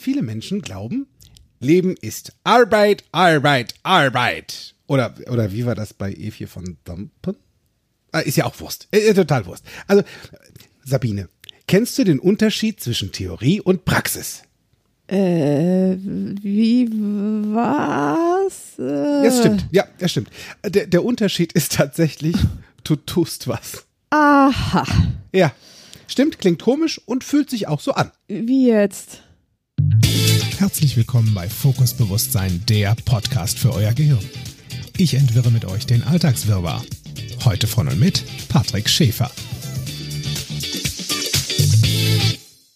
Viele Menschen glauben, Leben ist Arbeit, Arbeit, Arbeit. Oder, oder wie war das bei Evie von Dampen? Ah, ist ja auch Wurst. Äh, total Wurst. Also, Sabine, kennst du den Unterschied zwischen Theorie und Praxis? Äh, wie, was? Äh. Ja, stimmt. Ja, das stimmt. Der, der Unterschied ist tatsächlich, du tust was. Aha. Ja, stimmt, klingt komisch und fühlt sich auch so an. Wie jetzt? Herzlich willkommen bei Fokus Bewusstsein, der Podcast für euer Gehirn. Ich entwirre mit euch den Alltagswirrwarr. Heute von und mit Patrick Schäfer.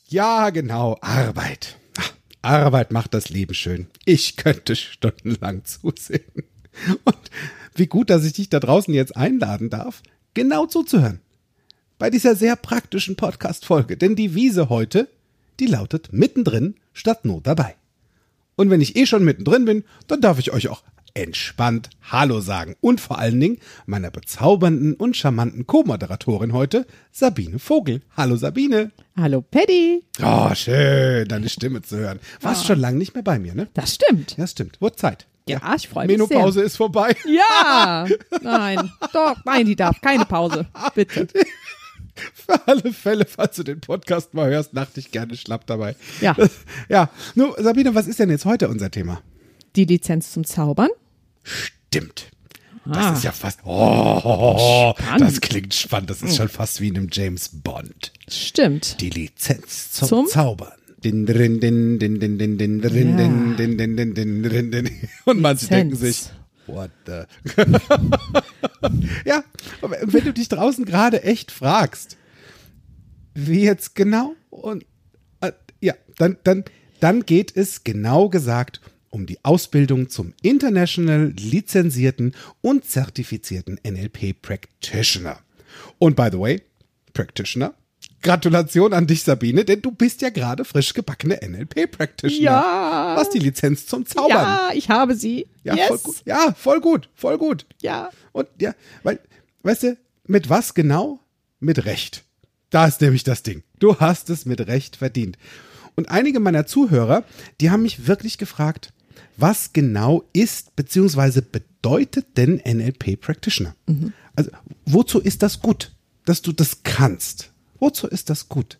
Ja, genau, Arbeit. Arbeit macht das Leben schön. Ich könnte stundenlang zusehen. Und wie gut, dass ich dich da draußen jetzt einladen darf, genau zuzuhören. Bei dieser sehr praktischen Podcast-Folge. Denn die Wiese heute, die lautet mittendrin statt nur dabei. Und wenn ich eh schon mittendrin bin, dann darf ich euch auch entspannt Hallo sagen. Und vor allen Dingen meiner bezaubernden und charmanten Co-Moderatorin heute, Sabine Vogel. Hallo Sabine. Hallo Paddy. Oh, schön, deine Stimme zu hören. Warst schon lange nicht mehr bei mir, ne? Das stimmt. Ja, stimmt. Wurde Zeit. Ja, ich freue mich Menopause sehr. ist vorbei. Ja. Nein. Doch, nein, die darf. Keine Pause. Bitte. Für alle Fälle, falls du den Podcast mal hörst, dachte ich gerne schlapp dabei. Ja. Das, ja. Nur, Sabine, was ist denn jetzt heute unser Thema? Die Lizenz zum Zaubern? Stimmt. Ah. Das ist ja fast. Oh, Spannend. das klingt spannend. Das ist schon fast wie in einem James Bond. Stimmt. Die Lizenz zum, Zum? Zaubern. Din, din, din, din, din, din, din, din, din, din, din, din, din, din, din. Und manche denken sich, the? ja, und wenn du dich draußen gerade echt fragst, wie jetzt genau und äh, ja, dann, dann, dann geht es genau gesagt um die Ausbildung zum international lizenzierten und zertifizierten NLP Practitioner. Und by the way, Practitioner, Gratulation an dich, Sabine, denn du bist ja gerade frisch gebackene NLP Practitioner. Ja. Was die Lizenz zum Zaubern. Ja, ich habe sie. Ja, yes. voll gut. Ja, voll gut, voll gut. Ja. Und ja, weil, weißt du, mit was genau? Mit Recht. Da ist nämlich das Ding. Du hast es mit Recht verdient. Und einige meiner Zuhörer, die haben mich wirklich gefragt, was genau ist bzw. bedeutet denn NLP Practitioner? Also, wozu ist das gut, dass du das kannst? Wozu ist das gut?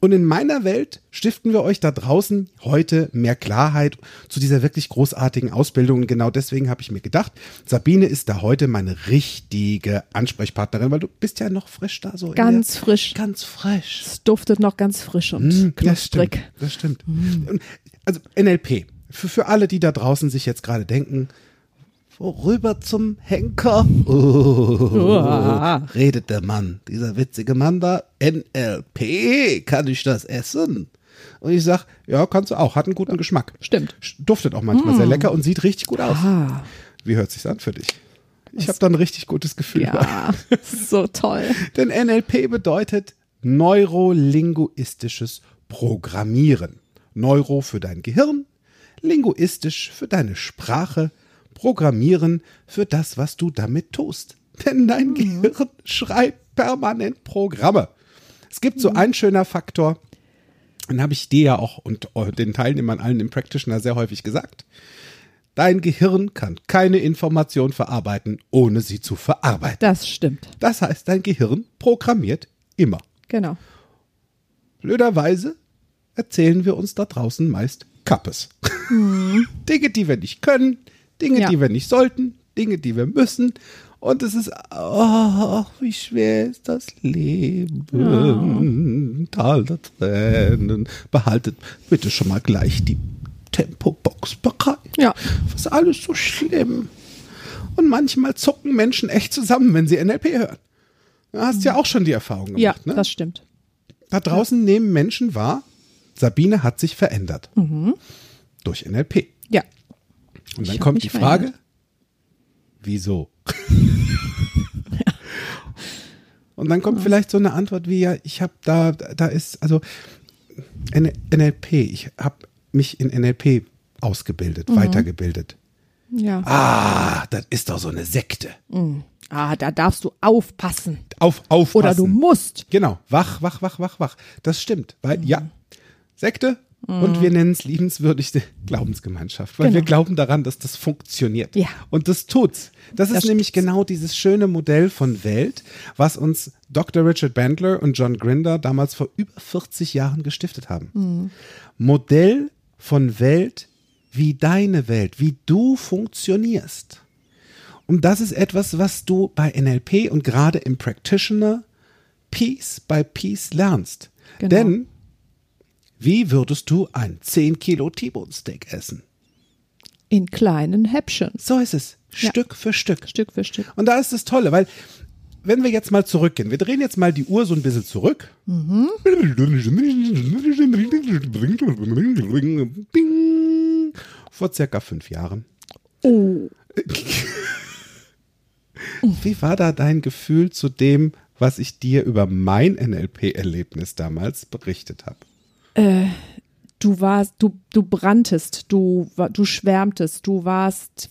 Und in meiner Welt stiften wir euch da draußen heute mehr Klarheit zu dieser wirklich großartigen Ausbildung. Und genau deswegen habe ich mir gedacht, Sabine ist da heute meine richtige Ansprechpartnerin, weil du bist ja noch frisch da so. Ganz frisch. Ganz frisch. Es duftet noch ganz frisch und Mm, Das knusprig. stimmt. Das stimmt. Und, Also NLP. Für, für alle, die da draußen sich jetzt gerade denken, worüber zum Henker Uah. redet der Mann, dieser witzige Mann da, NLP, kann ich das essen? Und ich sag, ja, kannst du auch, hat einen guten Geschmack. Stimmt. Duftet auch manchmal sehr lecker und sieht richtig gut aus. Ah, Wie hört sich's an für dich? Ich habe da ein richtig gutes Gefühl. ja, so toll. Denn NLP bedeutet neurolinguistisches Programmieren. Neuro für dein Gehirn, linguistisch für deine Sprache, Programmieren für das, was du damit tust. Denn dein Gehirn schreibt permanent Programme. Es gibt so ein schöner Faktor, den habe ich dir ja auch und den Teilnehmern allen im Practitioner sehr häufig gesagt. Dein Gehirn kann keine Information verarbeiten, ohne sie zu verarbeiten. Das stimmt. Das heißt, dein Gehirn programmiert immer. Genau. Blöderweise erzählen wir uns da draußen meist Kappes. Dinge, die wir nicht können, Dinge, Ja. die wir nicht sollten, Dinge, die wir müssen. Und es ist, ach, wie schwer ist das Leben. Tal der Tränen. Behaltet bitte schon mal gleich die Tempobox bereit. Ja. Was ist alles so schlimm? Und manchmal zucken Menschen echt zusammen, wenn sie NLP hören. Du hast ja auch schon die Erfahrung gemacht, Ja, ne? das stimmt. Da draußen nehmen Menschen wahr, Sabine hat sich verändert. Durch NLP. Und dann kommt die Frage, verändert. wieso? Und dann kommt vielleicht so eine Antwort wie, ja, ich habe da, da ist, also NLP, ich habe mich in NLP ausgebildet, Mhm. weitergebildet. Ja. Ah, das ist doch so eine Sekte. Ah, da darfst du aufpassen. Auf, aufpassen. Oder du musst. Genau, wach, wach, wach, wach, wach. Das stimmt, weil, ja, Sekte, Und wir nennen es liebenswürdigste Glaubensgemeinschaft, weil wir Genau. glauben daran, dass das funktioniert. Ja. Und das tut's. Das ist Das nämlich tut's. genau dieses schöne Modell von Welt, was uns Dr. Richard Bandler und John Grinder damals vor über 40 Jahren gestiftet haben. Mhm. Modell von Welt wie deine Welt, wie du funktionierst. Und das ist etwas, was du bei NLP und gerade im Practitioner Piece by Piece lernst. Genau. Denn wie würdest du ein 10 Kilo T-Bone Steak essen? In kleinen Häppchen. So ist es. Ja. Stück für Stück. Stück für Stück. Und da ist das Tolle, weil wenn wir jetzt mal zurückgehen, wir drehen jetzt mal die Uhr so ein bisschen zurück. Bing. Vor circa fünf Jahren. Oh. Wie war da dein Gefühl zu dem, was ich dir über mein NLP-Erlebnis damals berichtet habe? Du warst, du, du branntest, du, du schwärmtest, du warst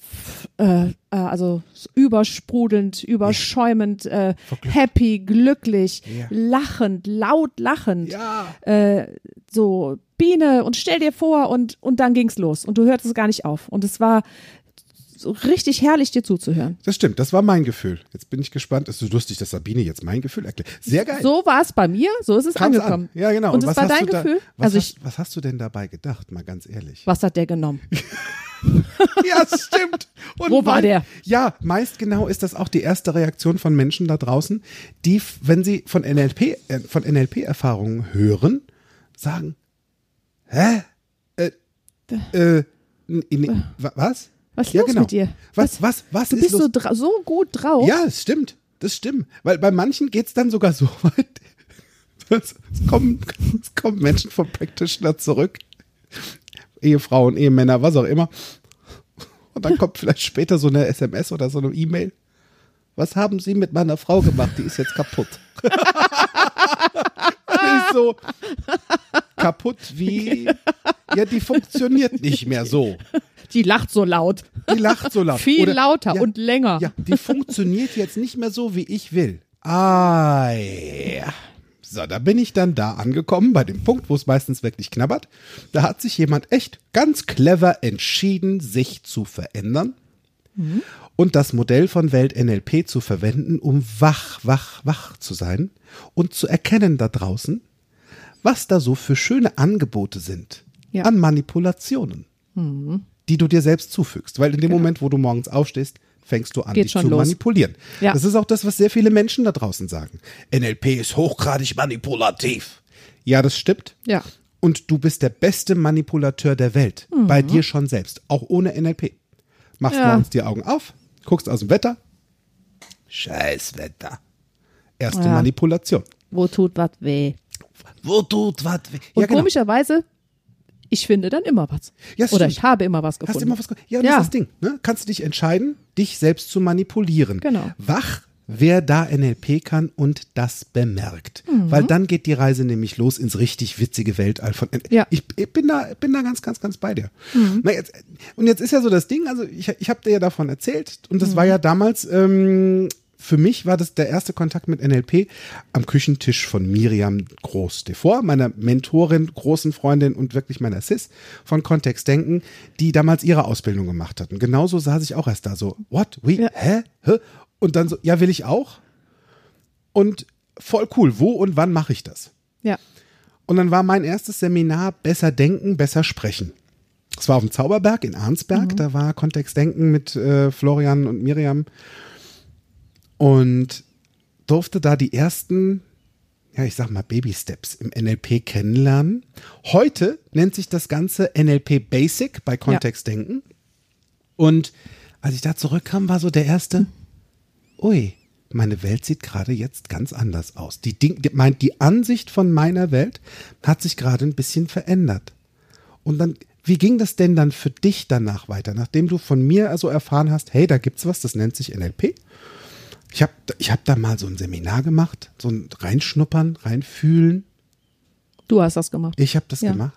äh, äh, also übersprudelnd, überschäumend, äh, happy, glücklich, Ja. lachend, laut lachend. Ja. Äh, so Biene und stell dir vor und, und dann ging's los und du hörtest gar nicht auf. Und es war so richtig herrlich, dir zuzuhören. Das stimmt, das war mein Gefühl. Jetzt bin ich gespannt. Es ist so lustig, dass Sabine jetzt mein Gefühl erklärt. Sehr geil. So war es bei mir, so ist es Kam's angekommen. An. Ja, genau. Und es was war dein da- Gefühl? Was, also hast, ich, was hast du denn dabei gedacht, mal ganz ehrlich? was hat der genommen? Ja, stimmt. Und Wo war mei- der? Ja, meist genau ist das auch die erste Reaktion von Menschen da draußen, die, wenn sie von NLP, äh, von NLP-Erfahrungen hören, sagen, hä? Äh, äh, n- n- wa- was? Was ist ja, los genau. mit dir? Was, was, was Du ist bist los? so, so gut drauf. Ja, es stimmt. Das stimmt. Weil bei manchen geht es dann sogar so weit. Es kommen, es kommen Menschen vom Practitioner zurück. Ehefrauen, Ehemänner, was auch immer. Und dann kommt vielleicht später so eine SMS oder so eine E-Mail. Was haben Sie mit meiner Frau gemacht? Die ist jetzt kaputt. Ich so kaputt wie ja, die funktioniert nicht mehr so. Die lacht so laut. Die lacht so laut. Viel Oder- lauter ja, und länger. ja, die funktioniert jetzt nicht mehr so, wie ich will. Ah, ja. So, da bin ich dann da angekommen, bei dem Punkt, wo es meistens wirklich knabbert. Da hat sich jemand echt ganz clever entschieden, sich zu verändern und das Modell von Welt NLP zu verwenden, um wach, wach, wach zu sein und zu erkennen da draußen, was da so für schöne Angebote sind Ja. an Manipulationen, die du dir selbst zufügst. Weil in dem Moment, wo du morgens aufstehst, fängst du an, Geht dich zu los. manipulieren. Ja. Das ist auch das, was sehr viele Menschen da draußen sagen. NLP ist hochgradig manipulativ. Ja, das stimmt. Ja. Und du bist der beste Manipulateur der Welt. Bei dir schon selbst. Auch ohne NLP. Machst Ja. morgens die Augen auf, guckst aus dem Wetter. Scheiß Wetter. Erste Ja. Manipulation. Wo tut was weh? Wo tut was weh? Und Ja, genau. komischerweise, ich finde dann immer was. Ja, Oder stimmt. ich habe immer was gefunden. Hast immer was ge- Ja, das Ja. ist das Ding. Ne? Kannst du dich entscheiden, dich selbst zu manipulieren. Genau. Wach, wer da NLP kann und das bemerkt. Mhm. Weil dann geht die Reise nämlich los ins richtig witzige Weltall von NLP. Ja. Mhm. Ich, ich bin da, bin da ganz, ganz, ganz bei dir. Na, jetzt, und jetzt ist ja so das Ding, also ich, ich habe dir ja davon erzählt und das Mhm. war ja damals, ähm, für mich war das der erste Kontakt mit NLP am Küchentisch von Miriam Groß Devor, meiner Mentorin, großen Freundin und wirklich meiner Sis von Kontext Denken, die damals ihre Ausbildung gemacht hat. Und genauso saß ich auch erst da so, what, we, Ja. hä, hä? Und dann so, ja, will ich auch. Und voll cool, wo und wann mache ich das? Ja. Und dann war mein erstes Seminar Besser Denken, Besser Sprechen. Es war auf dem Zauberberg in Arnsberg, da war Kontext Denken mit äh, Florian und Miriam und durfte da die ersten, ja, ich sag mal, Baby-Steps im NLP kennenlernen. Heute nennt sich das Ganze NLP Basic bei Kontext Denken. Und als ich da zurückkam, war so der erste, ui, meine Welt sieht gerade jetzt ganz anders aus. Die, Ding, die, mein, die Ansicht von meiner Welt hat sich gerade ein bisschen verändert. Und dann, wie ging das denn dann für dich danach weiter, nachdem du von mir also erfahren hast, hey, da gibt's was, das nennt sich NLP? Ich habe ich hab da mal so ein Seminar gemacht, so ein Reinschnuppern, reinfühlen. Du hast das gemacht. Ich habe das Ja. gemacht.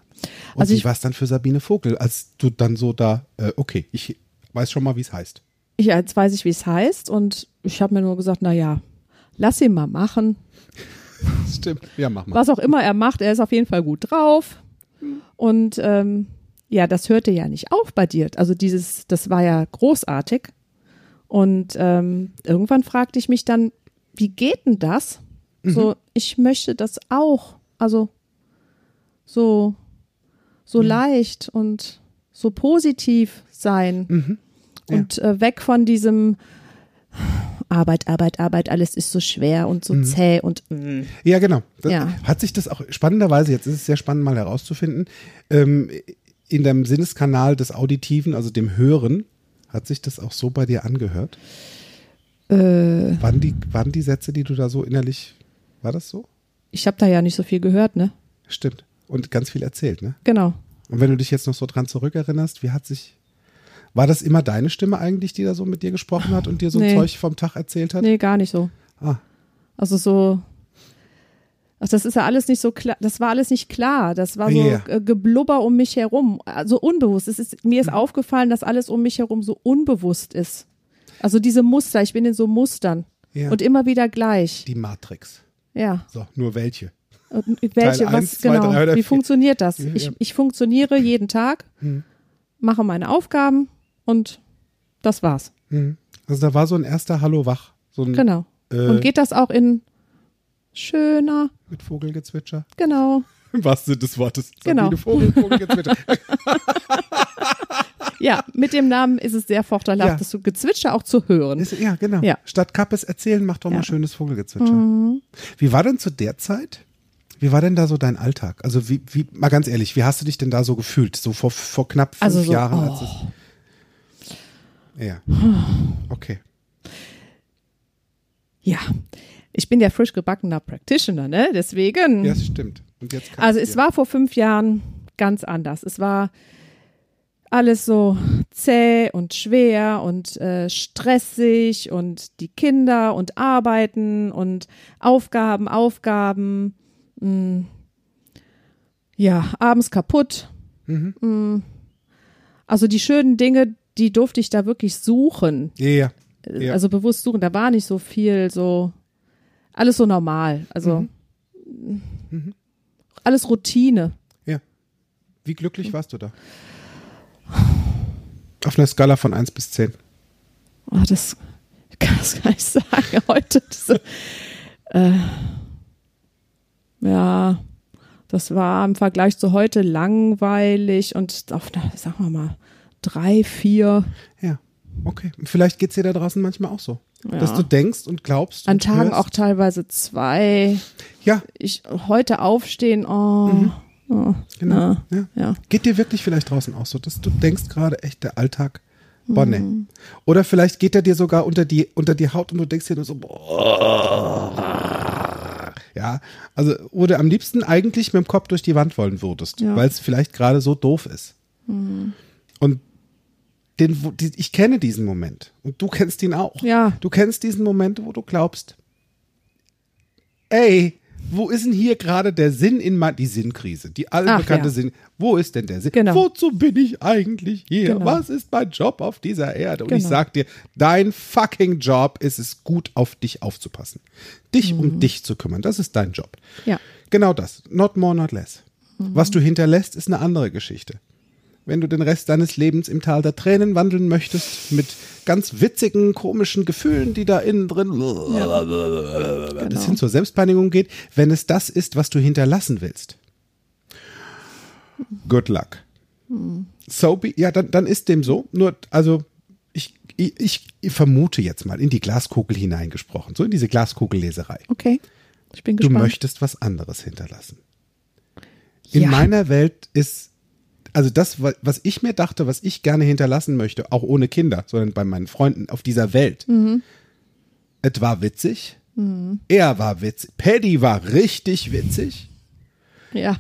Und Also wie ich- war es dann für Sabine Vogel, als du dann so da, äh, okay, ich weiß schon mal, wie es heißt. Ich, jetzt weiß ich, wie es heißt und ich habe mir nur gesagt, na ja, lass ihn mal machen. Stimmt. Ja, mach mal. Was auch immer er macht, er ist auf jeden Fall gut drauf. Und ähm, ja, das hörte ja nicht auf bei dir. Also dieses, das war ja großartig. Und ähm, irgendwann fragte ich mich dann, wie geht denn das? So, ich möchte das auch. Also so, so leicht und so positiv sein. Ja. Und äh, weg von diesem Arbeit, Arbeit, Arbeit, alles ist so schwer und so zäh und mm. Ja, genau. Das, Ja. Hat sich das auch spannenderweise, jetzt ist es sehr spannend mal herauszufinden, ähm, in deinem Sinneskanal des Auditiven, also dem Hören, hat sich das auch so bei dir angehört? äh, Waren die, waren die Sätze, die du da so innerlich, war das so? ich habe da ja nicht so viel gehört, ne? Stimmt. Und ganz viel erzählt, ne? Genau. Und wenn du dich jetzt noch so dran zurückerinnerst, wie hat sich, war das immer deine Stimme eigentlich, die da so mit dir gesprochen hat und dir so Nee. Zeug vom Tag erzählt hat? Nee, gar nicht so. Ah, Also so, ach, das ist ja alles nicht so klar, das war alles nicht klar. Das war so äh, Geblubber um mich herum, also unbewusst. Es ist, mir Mhm. ist aufgefallen, dass alles um mich herum so unbewusst ist. Also diese Muster, ich bin in so Mustern ja. und immer wieder gleich. die Matrix. Ja. So, nur welche? Und welche, Teil was eins, zwei, genau, drei oder wie funktioniert das? Ja, Ich, ich funktioniere jeden Tag, Hm. mache meine Aufgaben und das war's. Mhm. Also da war so ein erster Hallo wach. So ein Genau. äh, Und geht das auch in schöner, mit Vogelgezwitscher. genau. Im wahrsten Sinne des Wortes. Genau. Sabine Vogel, Vogelgezwitscher. Ja, mit dem Namen ist es sehr vorteilhaft, Ja. das Gezwitscher auch zu hören. Ist, ja, genau. Ja. Statt Kappes erzählen, mach doch mal Ja. schönes Vogelgezwitscher. Mhm. Wie war denn zu der Zeit? Wie war denn da so dein Alltag? Also wie, wie, mal ganz ehrlich, wie hast du dich denn da so gefühlt? So vor, vor knapp fünf Also so, Jahren, oh. es. Ja. Okay. Ja, ich bin ja frisch gebackener Practitioner, ne? Deswegen. Ja, das stimmt. Also es war vor fünf Jahren ganz anders. Es war alles so zäh und schwer und äh, stressig und die Kinder und Arbeiten und Aufgaben, Aufgaben. Mh. Ja, abends kaputt. Mhm. Mh. Also die schönen Dinge, die durfte ich da wirklich suchen. Ja. Ja. Also bewusst suchen. Da war nicht so viel so, alles so normal. Also Mhm. alles Routine. ja. Wie glücklich warst du da? Auf einer Skala von 1 bis 10. Oh, das ich kann das gar nicht sagen heute. Das, äh, ja, das war im Vergleich zu heute langweilig und auf einer, sagen wir mal, drei, vier. Ja. Okay. Vielleicht geht's dir da draußen manchmal auch so. Ja. Dass du denkst und glaubst. An und Tagen hörst. auch teilweise zwei. Ja, Ich heute aufstehen, oh, oh genau. na, Ja. ja. Geht dir wirklich vielleicht draußen auch so, dass du denkst gerade echt, der Alltag, boah, nee. Mhm. Oder vielleicht geht er dir sogar unter die, unter die Haut und du denkst dir nur so, boah. Ja, also, wo du am liebsten eigentlich mit dem Kopf durch die Wand wollen würdest, Ja. Mhm. weil es vielleicht gerade so doof ist. Und den, die, ich kenne diesen Moment und du kennst ihn auch. Ja. Du kennst diesen Moment, wo du glaubst, ey, wo ist denn hier gerade der Sinn in mein, die Sinnkrise, die allbekannte ja. Sinn. Wo ist denn der Sinn? Genau. Wozu bin ich eigentlich hier? Genau. Was ist mein Job auf dieser Erde? Und ich Genau. sag dir, dein fucking Job ist es gut, auf dich aufzupassen. Dich Mhm. um dich zu kümmern. Das ist dein Job. Ja. Genau das. Not more, not less. Mhm. Was du hinterlässt, ist eine andere Geschichte. Wenn du den Rest deines Lebens im Tal der Tränen wandeln möchtest, mit ganz witzigen, komischen Gefühlen, die da innen drin bis Genau. hin zur Selbstpeinigung geht, wenn es das ist, was du hinterlassen willst. Good luck. So be, ja, dann, dann ist dem so. Nur, also, ich, ich, ich vermute jetzt mal in die Glaskugel hineingesprochen, so in diese Glaskugelleserei. Okay. Ich bin Du gespannt. möchtest was anderes hinterlassen. In Ja. meiner Welt ist, also das, wa- was ich mir dachte, was ich gerne hinterlassen möchte, auch ohne Kinder, sondern bei meinen Freunden auf dieser Welt. Mhm. Es war witzig. Er war witzig. Paddy war richtig witzig. Ja.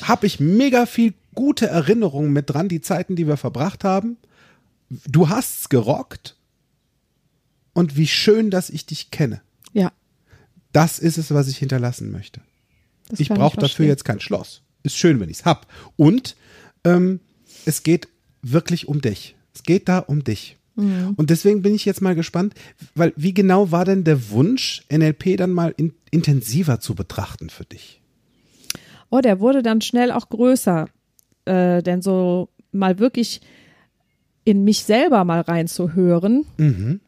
Habe ich mega viel gute Erinnerungen mit dran, die Zeiten, die wir verbracht haben. Du hast's gerockt. Und wie schön, dass ich dich kenne. Ja. Das ist es, was ich hinterlassen möchte. Das ich brauche dafür jetzt kein Schloss. Ist schön, wenn ich es hab. Und ähm, es geht wirklich um dich. Es geht da um dich. Mhm. Und deswegen bin ich jetzt mal gespannt, weil wie genau war denn der Wunsch, NLP dann mal in, intensiver zu betrachten für dich? Oh, der wurde dann schnell auch größer. Äh, denn so mal wirklich in mich selber mal reinzuhören Mhm.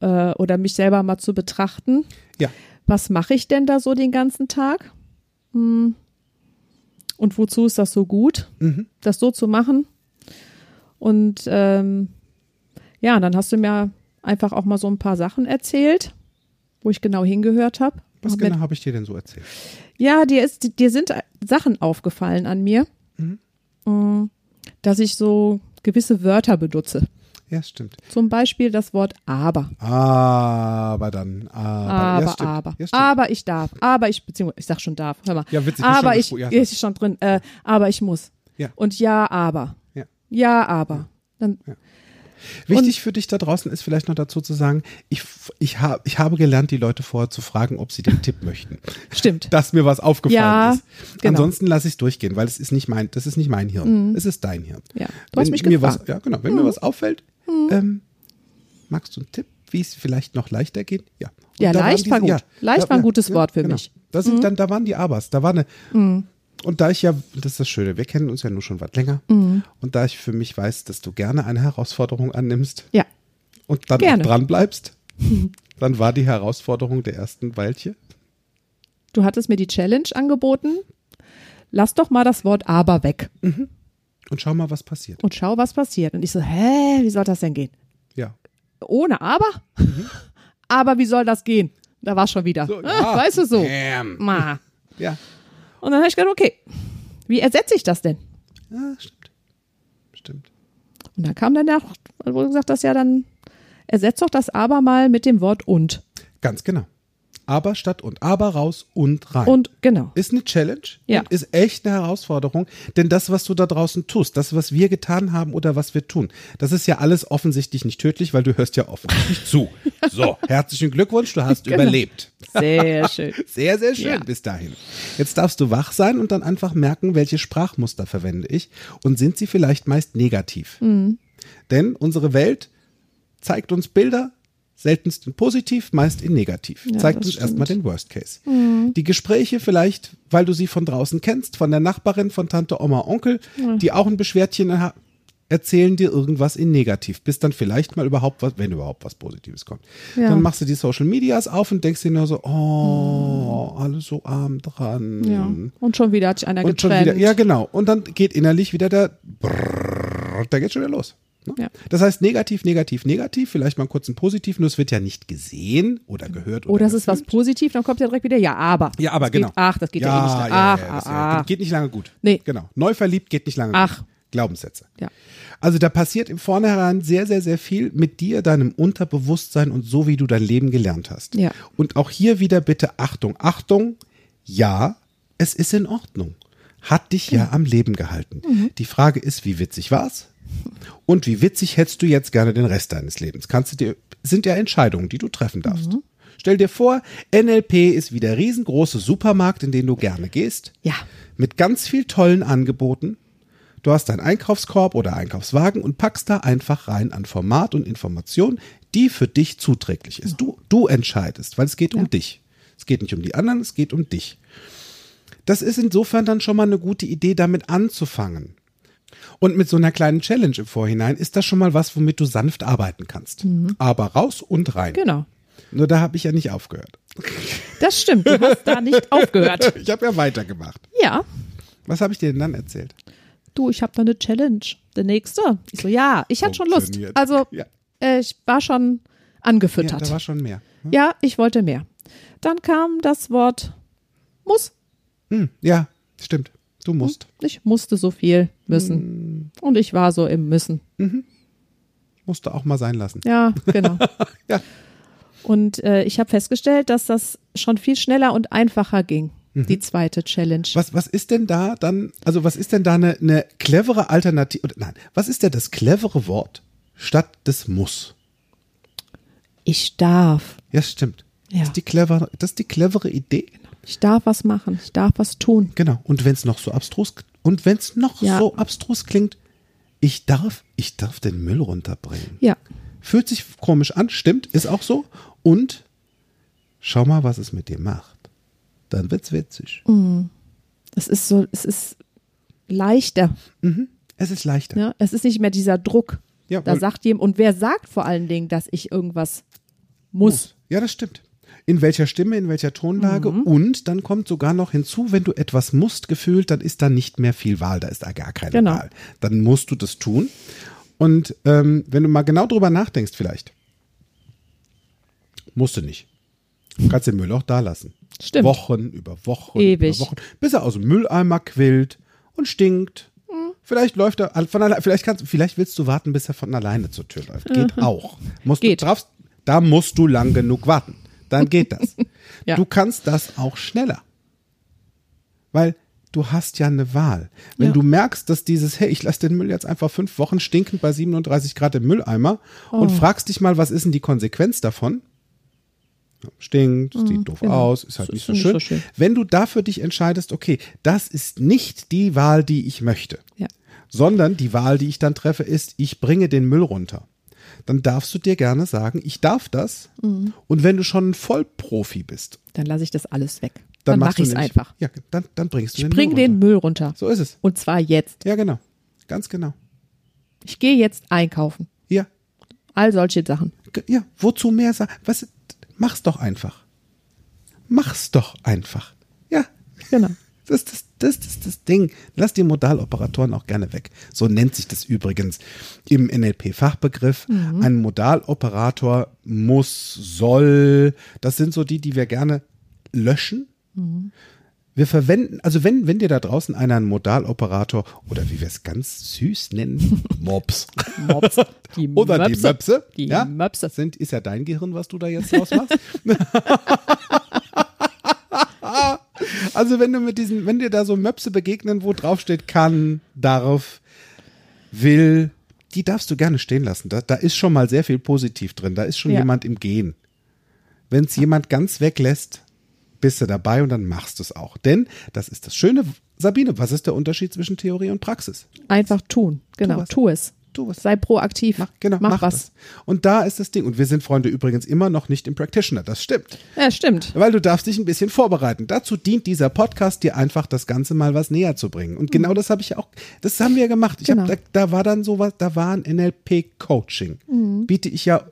äh, oder mich selber mal zu betrachten. Ja. Was mache ich denn da so den ganzen Tag? Hm. Und wozu ist das so gut, Mhm. das so zu machen? Und ähm, ja, dann hast du mir einfach auch mal so ein paar Sachen erzählt, wo ich genau hingehört habe. Was genau habe ich dir denn so erzählt? ja, dir, ist, dir sind Sachen aufgefallen an mir, Mm, dass ich so gewisse Wörter benutze. Ja, stimmt. Zum Beispiel das Wort aber. Aber dann, aber. Aber, ja, stimmt. aber. Ja, stimmt. aber ich darf. Aber ich, beziehungsweise, ich sag schon darf. Hör mal. Ja, witzig, Aber ich, ja, ist schon drin. Äh, aber ich muss. Ja. Und ja, aber. Ja. Ja, aber. Dann, Wichtig für dich da draußen ist vielleicht noch dazu zu sagen, ich, ich, hab, ich habe gelernt, die Leute vorher zu fragen, ob sie den Tipp möchten. stimmt. Dass mir was aufgefallen Ja, ist. genau. Mhm. Ansonsten lasse ich es durchgehen, weil es ist nicht mein, das ist nicht mein Hirn. Es ist dein Hirn. Ja. Du hast Wenn mich mir gefragt. Mhm. was, ja, genau. Wenn mir was auffällt, ähm, magst du einen Tipp, wie es vielleicht noch leichter geht? Ja. Und Ja, da leicht war gut. Leicht war ein gutes Wort für mich. Mhm. Das sind dann, da waren die Abers. Da war eine, und da ich ja, das ist das Schöne, wir kennen uns ja nur schon was länger. Mhm. Und da ich für mich weiß, dass du gerne eine Herausforderung annimmst Ja. und dann Gerne. auch dran bleibst, dann war die Herausforderung der ersten Weilche. Du hattest mir die Challenge angeboten. Lass doch mal das Wort aber weg Und schau mal, was passiert. und schau, was passiert. Und ich so, hä, wie soll das denn gehen? Ja. Ohne aber? aber wie soll das gehen? Da war schon wieder. So, ja. Weißt du so? Bam. Ma. Ja. Und dann habe ich gedacht, okay, wie ersetze ich das denn? ja, stimmt. Stimmt. Und dann kam dann der, wurde gesagt, dass ja dann, ersetzt doch das aber mal mit dem Wort und. Ganz genau. Aber statt und aber raus und rein. Und genau. ist eine Challenge Ja. und ist echt eine Herausforderung, denn das, was du da draußen tust, das, was wir getan haben oder was wir tun, das ist ja alles offensichtlich nicht tödlich, weil du hörst ja offensichtlich zu. So, herzlichen Glückwunsch, du hast Genau. überlebt. Sehr schön. Sehr, sehr schön Ja. bis dahin. Jetzt darfst du wach sein und dann einfach merken, welche Sprachmuster verwende ich und sind sie vielleicht meist negativ. Mhm. Denn unsere Welt zeigt uns Bilder, seltenst in positiv, meist in negativ. Ja, zeigt uns erstmal. Mhm. den Worst Case. Die Gespräche vielleicht, weil du sie von draußen kennst, von der Nachbarin, von Tante, Oma, Onkel, die auch ein Beschwerdchen ha- erzählen dir irgendwas in negativ, bis dann vielleicht mal überhaupt was, wenn überhaupt was Positives kommt. Ja. Dann machst du die Social Medias auf und denkst dir nur so, oh, alle so arm dran. Ja. Und schon wieder hat sich einer Mhm. Und getrennt. wieder, ja genau. Und dann geht innerlich wieder der, Brrrr, da geht schon wieder los. Ne? Ja. Das heißt negativ, negativ, negativ, vielleicht mal kurz ein positiv, nur es wird ja nicht gesehen oder gehört. Oh, oder das ist was gefühlt. positiv, dann kommt ja direkt wieder, ja, aber. Ja, aber das genau. Geht, ach, das geht ja, ja eh nicht. Ja, Ach, ja, ah, ja, ah. geht nicht lange gut. Nee. Genau. Neu verliebt geht nicht lange Ach. gut. Glaubenssätze. Ja. Also da passiert im Vornherein sehr, sehr, sehr viel mit dir, deinem Unterbewusstsein und so, wie du dein Leben gelernt hast. Ja. Und auch hier wieder bitte Achtung, Achtung, ja, es ist in Ordnung. Hat dich ja am Leben gehalten. Die Frage ist, wie witzig war's? Und wie witzig hättest du jetzt gerne den Rest deines Lebens? Kannst du dir, sind ja Entscheidungen, die du treffen darfst. Stell dir vor, NLP ist wie der riesengroße Supermarkt, in den du gerne gehst. Ja. Mit ganz viel tollen Angeboten. Du hast deinen Einkaufskorb oder Einkaufswagen und packst da einfach rein an Format und Information, die für dich zuträglich ist. Du, du entscheidest, weil es geht um dich. Es geht nicht um die anderen, es geht um dich. Das ist insofern dann schon mal eine gute Idee, damit anzufangen. Und mit so einer kleinen Challenge im Vorhinein ist das schon mal was, womit du sanft arbeiten kannst. Aber raus und rein. Genau. Nur da habe ich ja nicht aufgehört. Das stimmt, du hast da nicht aufgehört. Ich habe ja weitergemacht. Ja. Was habe ich dir denn dann erzählt? Du, ich habe da eine Challenge. Der nächste. Ich so, ja, ich hatte schon Lust. Also, Ja. äh, ich war schon Ja, angefüttert. da war schon mehr. Ja, ich wollte mehr. Dann kam das Wort muss. Hm, ja, stimmt. Du musst. Ich musste so viel müssen. Und ich war so im Müssen. Musst du auch mal sein lassen. Ja, genau. Ja. Und äh, ich habe festgestellt, dass das schon viel schneller und einfacher ging. Die zweite Challenge. Was, was ist denn da dann, also was ist denn da eine, eine clevere Alternative, nein, was ist denn das clevere Wort statt des muss? Ich darf. Ja, stimmt. Ja. Das, ist die clevere, das ist die clevere Idee. Ich darf was machen. Ich darf was tun. Genau. Und wenn es noch so abstrus, und wenn es noch Ja. so abstrus klingt, ich darf, ich darf den Müll runterbringen. Ja. Fühlt sich komisch an, stimmt, ist auch so. Und schau mal, was es mit dir macht. Dann wird's witzig. Es ist so, es ist leichter. Es ist leichter. Ne? Es ist nicht mehr dieser Druck. Ja, da sagt jemand, und wer sagt vor allen Dingen, dass ich irgendwas muss? Ja, das stimmt. In welcher Stimme, in welcher Tonlage Mhm. und dann kommt sogar noch hinzu, wenn du etwas musst gefühlt, dann ist da nicht mehr viel Wahl, da ist da gar keine Genau. Wahl. Dann musst du das tun. Und ähm, wenn du mal genau drüber nachdenkst, vielleicht, musst du nicht. Du kannst den Müll auch da lassen. Stimmt. Wochen über Wochen Ewig. über Wochen, bis er aus dem Mülleimer quillt und stinkt. Vielleicht läuft er von alleine, vielleicht kannst, vielleicht willst du warten, bis er von alleine zur Tür läuft. Geht auch. Musst Geht. Du darfst, da musst du lang genug warten. Dann geht das. Ja. Du kannst das auch schneller. Weil du hast ja eine Wahl. Wenn Ja. du merkst, dass dieses, hey, ich lasse den Müll jetzt einfach fünf Wochen stinkend bei 37 Grad im Mülleimer und Oh. fragst dich mal, was ist denn die Konsequenz davon? Stinkt, sieht doof genau. aus, ist halt Das nicht ist so nicht schön. so schön. Wenn du dafür dich entscheidest, okay, das ist nicht die Wahl, die ich möchte, Ja. sondern die Wahl, die ich dann treffe, ist, ich bringe den Müll runter. Dann darfst du dir gerne sagen, ich darf das. Mhm. Und wenn du schon ein Vollprofi bist, Dann lasse ich das alles weg. dann, Dann, machst mache ich es einfach. Ja, dann, dann bringst du Ich den bring Müll den runter. Müll runter. So ist es. Und zwar jetzt. Ja, genau. Ganz genau. Ich gehe jetzt einkaufen. Ja, All solche Sachen. Ja. Wozu mehr sagen? Was? Mach's doch einfach. Mach's doch einfach. Ja. Genau. Das ist das, das, das, das Ding. Lass die Modaloperatoren auch gerne weg. So nennt sich das übrigens im NLP-Fachbegriff. Ein Modaloperator muss, soll, das sind so die, die wir gerne löschen. Wir verwenden, also wenn, wenn dir da draußen einer einen Modaloperator oder wie wir es ganz süß nennen, Mops. Mops. Die Oder die Möpse. Möpse. Die ja? Möpse. Sind, ist ja dein Gehirn, was du da jetzt draus machst. also wenn du mit diesen, wenn dir da so Möpse begegnen, wo drauf steht kann, darf, will, die darfst du gerne stehen lassen. Da, da ist schon mal sehr viel positiv drin. Da ist schon Ja. jemand im Gehen. Wenn es jemand ganz weglässt, bist du dabei und dann machst du es auch. Denn das ist das Schöne. Sabine, was ist der Unterschied zwischen Theorie und Praxis? Einfach tun. Genau. was. Tu es. Tu was. Sei proaktiv. Mach, genau, mach, mach was. Das. Und da ist das Ding. Und wir sind Freunde übrigens immer noch nicht im Practitioner. Das stimmt. Ja, stimmt. Weil du darfst dich ein bisschen vorbereiten. Dazu dient dieser Podcast dir einfach das Ganze mal was näher zu bringen. Und genau das habe ich ja auch, das haben wir gemacht. Ich Genau. hab, da, da war dann sowas, da war ein NLP-Coaching. Biete ich ja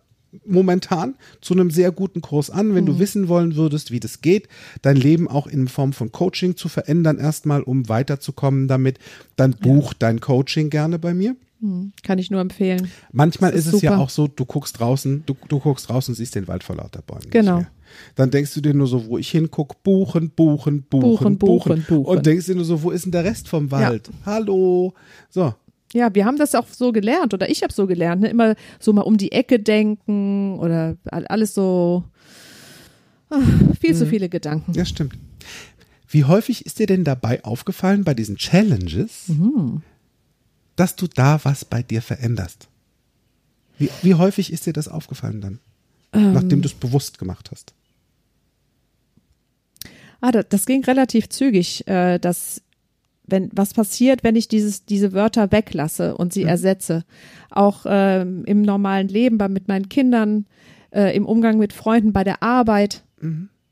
momentan zu einem sehr guten Kurs an, wenn du wissen wollen würdest, wie das geht, dein Leben auch in Form von Coaching zu verändern, erstmal, um weiterzukommen damit, dann buch dein Coaching gerne bei mir. Kann ich nur empfehlen. Manchmal ist, ist es ja auch so, du guckst draußen, du, du guckst raus und siehst den Wald vor lauter Bäumen. Genau. Dann denkst du dir nur so, wo ich hinguck, buchen, buchen, buchen, Buchen, buchen, buchen. Und denkst dir nur so, wo ist denn der Rest vom Wald? Hallo. So. Ja, wir haben das auch so gelernt oder ich habe so gelernt, ne? immer so mal um die Ecke denken oder all- alles so ah, viel Mhm. zu viele Gedanken. Ja, stimmt. Wie häufig ist dir denn dabei aufgefallen bei diesen Challenges, Mhm. Dass du da was bei dir veränderst? Wie, wie häufig ist dir das aufgefallen dann? Ähm. Nachdem du es bewusst gemacht hast. Ah, das, das ging relativ zügig, äh, dass wenn was passiert, wenn ich dieses diese Wörter weglasse und sie ersetze, auch ähm, im normalen Leben, bei, mit meinen Kindern, äh, im Umgang mit Freunden, bei der Arbeit,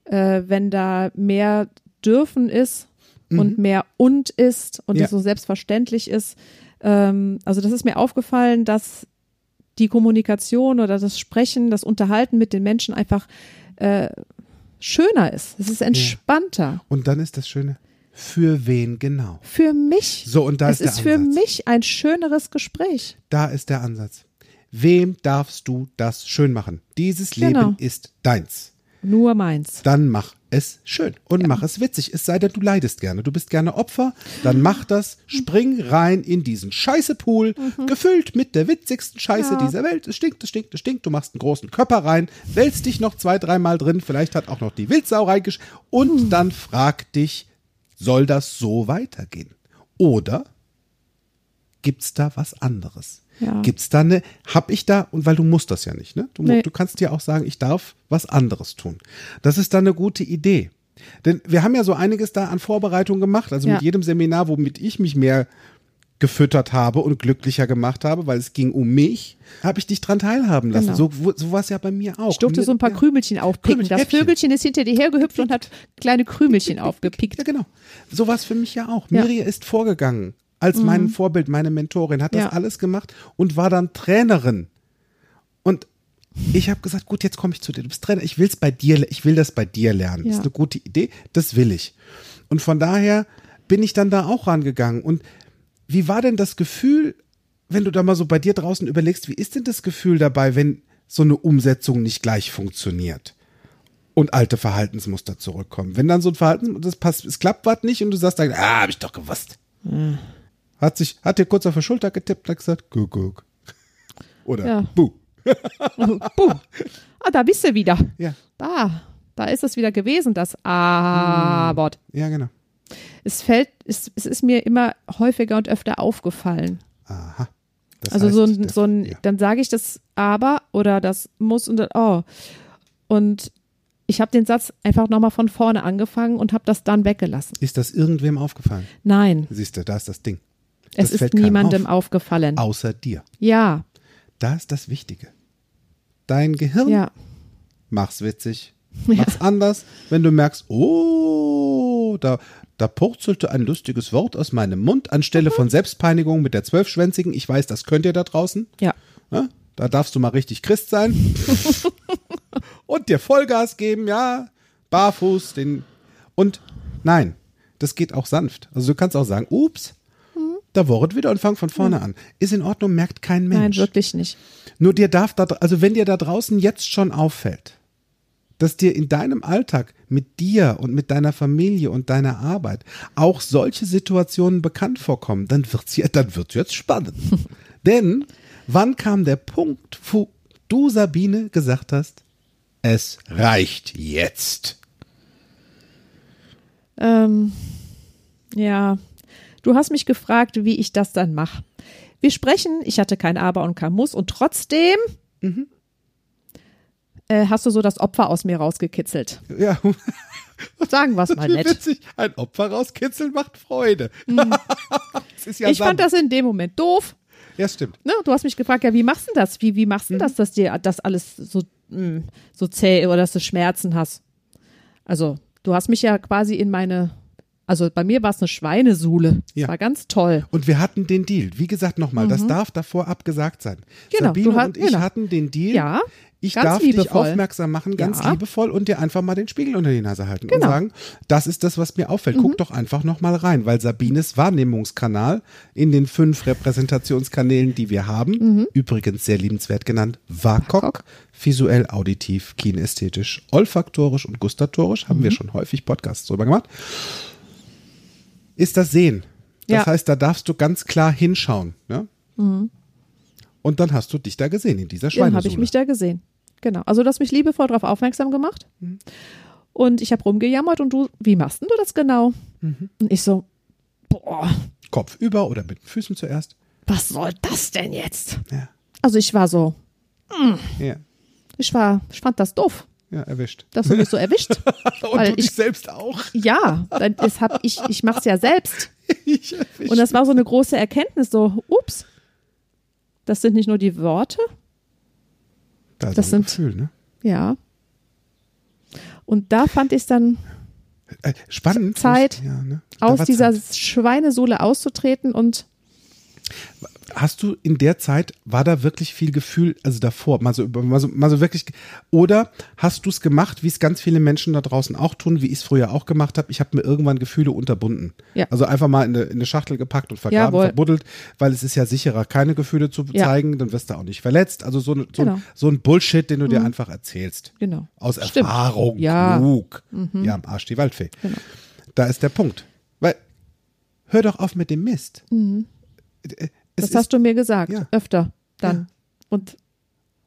äh, wenn da mehr dürfen ist und mehr und ist und Ja. es so selbstverständlich ist. Ähm, also das ist mir aufgefallen, dass die Kommunikation oder das Sprechen, das Unterhalten mit den Menschen einfach äh, schöner ist. Es ist entspannter. Und dann ist das Schöne, für wen genau? Für mich. So, und da es ist der ist für Ansatz. mich ein schöneres Gespräch. Da ist der Ansatz. Wem darfst du das schön machen? Dieses Genau. Leben ist deins. Nur meins. Dann mach es schön und mach es witzig. Es sei denn, du leidest gerne. Du bist gerne Opfer. Dann mach das. Spring rein in diesen Scheißepool, gefüllt mit der witzigsten Scheiße Mhm. Ja. dieser Welt. Es stinkt, es stinkt, es stinkt. Du machst einen großen Körper rein, wälzt dich noch zwei, dreimal drin. Vielleicht hat auch noch die Wildsau reingesch. Und Mhm. dann frag dich, soll das so weitergehen? Oder gibt's da was anderes? Ja. Gibt's da eine, hab ich da, und weil du musst das ja nicht, ne? Du, Nee. du kannst dir auch sagen, ich darf was anderes tun. Das ist dann eine gute Idee. Denn wir haben ja so einiges da an Vorbereitung gemacht, also Ja. mit jedem Seminar, womit ich mich mehr gefüttert habe und glücklicher gemacht habe, weil es ging um mich, habe ich dich dran teilhaben lassen. Genau. So, so war es ja bei mir auch. Ich durfte Mir- so ein paar ja. Krümelchen aufpicken. Krümelchen, das. Vögelchen ist hinter dir hergehüpft und hat kleine Krümelchen aufgepickt. Ja, genau. So war es für mich ja auch. Ja. Miri ist vorgegangen als mein Vorbild, meine Mentorin, hat das Ja. alles gemacht und war dann Trainerin. Und ich habe gesagt, gut, jetzt komme ich zu dir. Du bist Trainer. Ich will's bei dir, ich will das bei dir lernen. Ja. Ist eine gute Idee. Das will ich. Und von daher bin ich dann da auch rangegangen. Und wie war denn das Gefühl, wenn du da mal so bei dir draußen überlegst, wie ist denn das Gefühl dabei, wenn so eine Umsetzung nicht gleich funktioniert? und alte Verhaltensmuster zurückkommen. Wenn dann so ein Verhalten, das passt, es klappt was nicht und du sagst dann, ah, hab ich doch gewusst. Hat sich, hat dir kurz auf die Schulter getippt und hat gesagt, guck, guck. Oder Ja. buh. Buh. Ah, da bist du wieder. Ja, Da, da ist es wieder gewesen, das A-Wort. ja, genau. Es fällt, es, es ist mir immer häufiger und öfter aufgefallen. Aha. Das Also heißt, so ein, so ein ja. dann sage ich das aber oder das muss und dann, oh. Und ich habe den Satz einfach nochmal von vorne angefangen und habe das dann weggelassen. Ist das irgendwem aufgefallen? Nein, Siehst du, da ist das Ding. Es Das ist niemandem auf. aufgefallen. Außer dir. Ja, Da ist das Wichtige. Dein Gehirn, ja, mach's witzig, Ja. mach's anders. Wenn du merkst, oh, da, da purzelte ein lustiges Wort aus meinem Mund anstelle von Selbstpeinigung mit der Zwölfschwänzigen. Ich weiß, das könnt ihr da draußen. ja. Ne? Da darfst du mal richtig Christ sein. und dir Vollgas geben, ja. Barfuß, den. Und nein, das geht auch sanft. Also du kannst auch sagen, ups, da wurde wieder und fang von vorne an. Ist in Ordnung, merkt kein Mensch. Nein, wirklich nicht. Nur dir darf da, also wenn dir da draußen jetzt schon auffällt, dass dir in deinem Alltag mit dir und mit deiner Familie und deiner Arbeit auch solche Situationen bekannt vorkommen, dann wird's ja, dann wird's jetzt spannend. Denn wann kam der Punkt, wo du Sabine gesagt hast, es reicht jetzt? Ähm, ja, du hast mich gefragt, wie ich das dann mache. Wir sprechen, ich hatte kein Aber und kein Muss und trotzdem äh, hast du so das Opfer aus mir rausgekitzelt. Ja, Sagen wir es mal nett. witzig. Ein Opfer rauskitzeln macht Freude. ist ja Mhm. ich fand sanft. das in dem Moment doof. Ja, stimmt. Ne? Du hast mich gefragt, ja, wie machst du das? Wie, wie machst du Mhm. das, dass dir das alles so, mh, so zäh oder dass du Schmerzen hast? Also, du hast mich ja quasi in meine, also bei mir war es eine Schweinesuhle. Ja. Das war ganz toll. Und wir hatten den Deal. Wie gesagt, nochmal, das darf davor abgesagt sein. Mhm. Genau, Sabine du hast- und ich genau. hatten den Deal. Ja, Ich ganz darf dich liebevoll. aufmerksam machen, ganz Ja. liebevoll und dir einfach mal den Spiegel unter die Nase halten und Genau. Mhm. sagen, das ist das, was mir auffällt. Guck doch einfach nochmal rein, weil Sabines Wahrnehmungskanal in den fünf Repräsentationskanälen, die wir haben, Mhm. übrigens sehr liebenswert genannt, WAKOK, visuell, auditiv, kinästhetisch, olfaktorisch und gustatorisch, haben Mhm. wir schon häufig Podcasts drüber gemacht, ist das Sehen. Das Ja. heißt, da darfst du ganz klar hinschauen. Ja? Mhm. Und dann hast du dich da gesehen, in dieser Dann Schweinesohle. habe ich mich da gesehen. Genau. Also, du hast mich liebevoll darauf aufmerksam gemacht. Mhm. Und ich habe rumgejammert und du, wie machst denn du das genau? Mhm. Und ich so, boah, Kopf über oder mit den Füßen zuerst. was soll das denn jetzt? Ja, Also, ich war so, ja, ich war, ich fand das doof, ja erwischt. mich so erwischt. Und du dich ich- selbst auch. Ja, das hab ich, ich mach's ja selbst. Ich erwischt. Und das war so eine große Erkenntnis, so, ups, das sind nicht nur die Worte, da das sind- Gefühl, ne? ja. Und da fand ich dann Äh, spannend. Zeit, Ja, ne? Aus dieser Zeit. Schweinesohle auszutreten und Hast du in der Zeit, war da wirklich viel Gefühl, also davor, mal so, mal so, mal so wirklich, oder hast du es gemacht, wie es ganz viele Menschen da draußen auch tun, wie ich es früher auch gemacht habe? Ich habe mir irgendwann Gefühle unterbunden. Ja. Also einfach mal in eine, in eine Schachtel gepackt und vergraben, Jawohl. verbuddelt, weil es ist ja sicherer, keine Gefühle zu Ja. zeigen, dann wirst du auch nicht verletzt. Also so, ein- so, Genau. ein, so ein Bullshit, den du dir einfach erzählst. genau. Aus Stimmt. Erfahrung, Ja. Mhm. klug. Ja, am Arsch die Waldfee. Genau. Da ist der Punkt. Weil, hör doch auf mit dem Mist. Äh, Es Das hast du mir gesagt, Ja. öfter dann. Ja. Und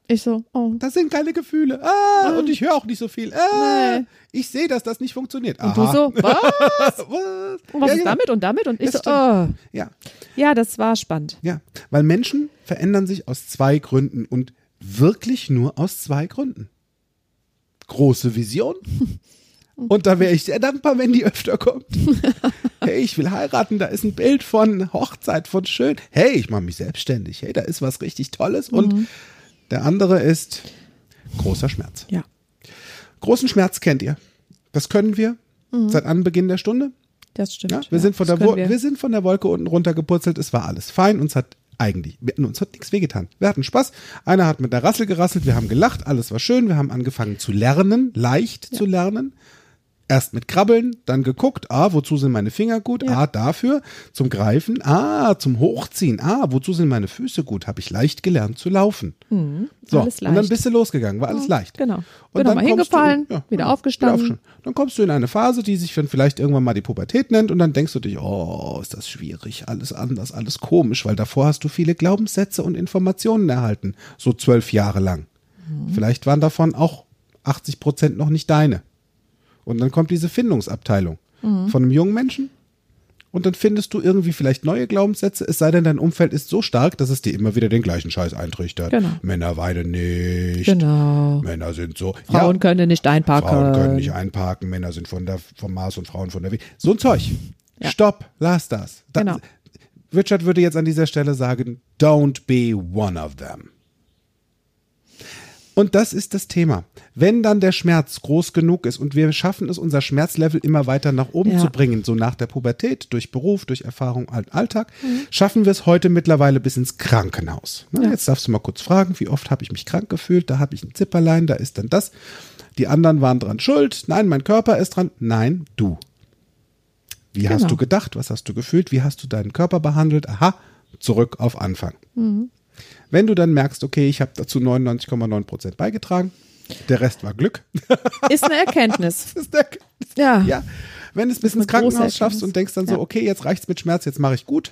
ich so, oh. das sind keine Gefühle. Ah, und ich höre auch nicht so viel. Ah, Nee. ich sehe, dass das nicht funktioniert. Und du so, was? was? Und was ja, ist genau. damit und damit? Und ich Das so, oh. Ja, Ja, das war spannend. ja. Weil Menschen verändern sich aus zwei Gründen und wirklich nur aus zwei Gründen. Große Vision, Und da wäre ich sehr dankbar, wenn die öfter kommt. hey, ich will heiraten, da ist ein Bild von Hochzeit, von schön. Hey, ich mache mich selbstständig. Hey, da ist was richtig Tolles. Und der andere ist großer Schmerz. Ja. Großen Schmerz kennt ihr. Das können wir seit Anbeginn der Stunde. Das stimmt. Ja, wir, ja, sind von der können wir. sind von der Wolke unten runtergepurzelt. Es war alles fein. Uns hat eigentlich, wir, uns hat nichts wehgetan. Wir hatten Spaß. Einer hat mit der Rassel gerasselt. Wir haben gelacht. Alles war schön. Wir haben angefangen zu lernen, leicht zu lernen. Erst mit Krabbeln, dann geguckt, ah, wozu sind meine Finger gut? Ja. Ah, dafür, zum Greifen, ah, zum Hochziehen, ah, wozu sind meine Füße gut? Habe ich leicht gelernt zu laufen. so, Mhm. alles und dann bist du losgegangen, war alles leicht. genau. Und Bin dann du hingefallen, in- ja, wieder genau, aufgestanden. Dann kommst du in eine Phase, die sich dann vielleicht irgendwann mal die Pubertät nennt und dann denkst du dich, oh, ist das schwierig, alles anders, alles komisch, weil davor hast du viele Glaubenssätze und Informationen erhalten, so zwölf Jahre lang. Mhm. Vielleicht waren davon auch 80 Prozent noch nicht deine. Und dann kommt diese Findungsabteilung Mhm. von einem jungen Menschen und dann findest du irgendwie vielleicht neue Glaubenssätze, es sei denn, dein Umfeld ist so stark, dass es dir immer wieder den gleichen Scheiß eintrichtert. Genau. Männer weinen nicht. Genau. Männer sind so. Frauen ja, können nicht einparken. Frauen können nicht einparken, Männer sind von der, vom Mars und Frauen von der Venus. So ein Zeug. Ja. Stopp, lass das. da, Genau. Richard würde jetzt an dieser Stelle sagen, don't be one of them. Und das ist das Thema. Wenn dann der Schmerz groß genug ist und wir schaffen es, unser Schmerzlevel immer weiter nach oben Ja. zu bringen, so nach der Pubertät, durch Beruf, durch Erfahrung, All- Alltag, schaffen wir es heute mittlerweile bis ins Krankenhaus. Na, Ja. Jetzt darfst du mal kurz fragen, wie oft habe ich mich krank gefühlt? Da habe ich ein Zipperlein, da ist dann das. Die anderen waren dran schuld. Nein, mein Körper ist dran. Nein, du. Wie hast Genau. du gedacht? Was hast du gefühlt? Wie hast du deinen Körper behandelt? Aha, zurück auf Anfang. Wenn du dann merkst, okay, ich habe dazu 99,9 Prozent beigetragen, der Rest war Glück. Ist eine Erkenntnis. Ist der, Ja. ja. Wenn du es bis eine ins Krankenhaus schaffst Erkenntnis. und denkst dann so, Ja. Mhm. okay, jetzt reicht's mit Schmerz, jetzt mache ich gut,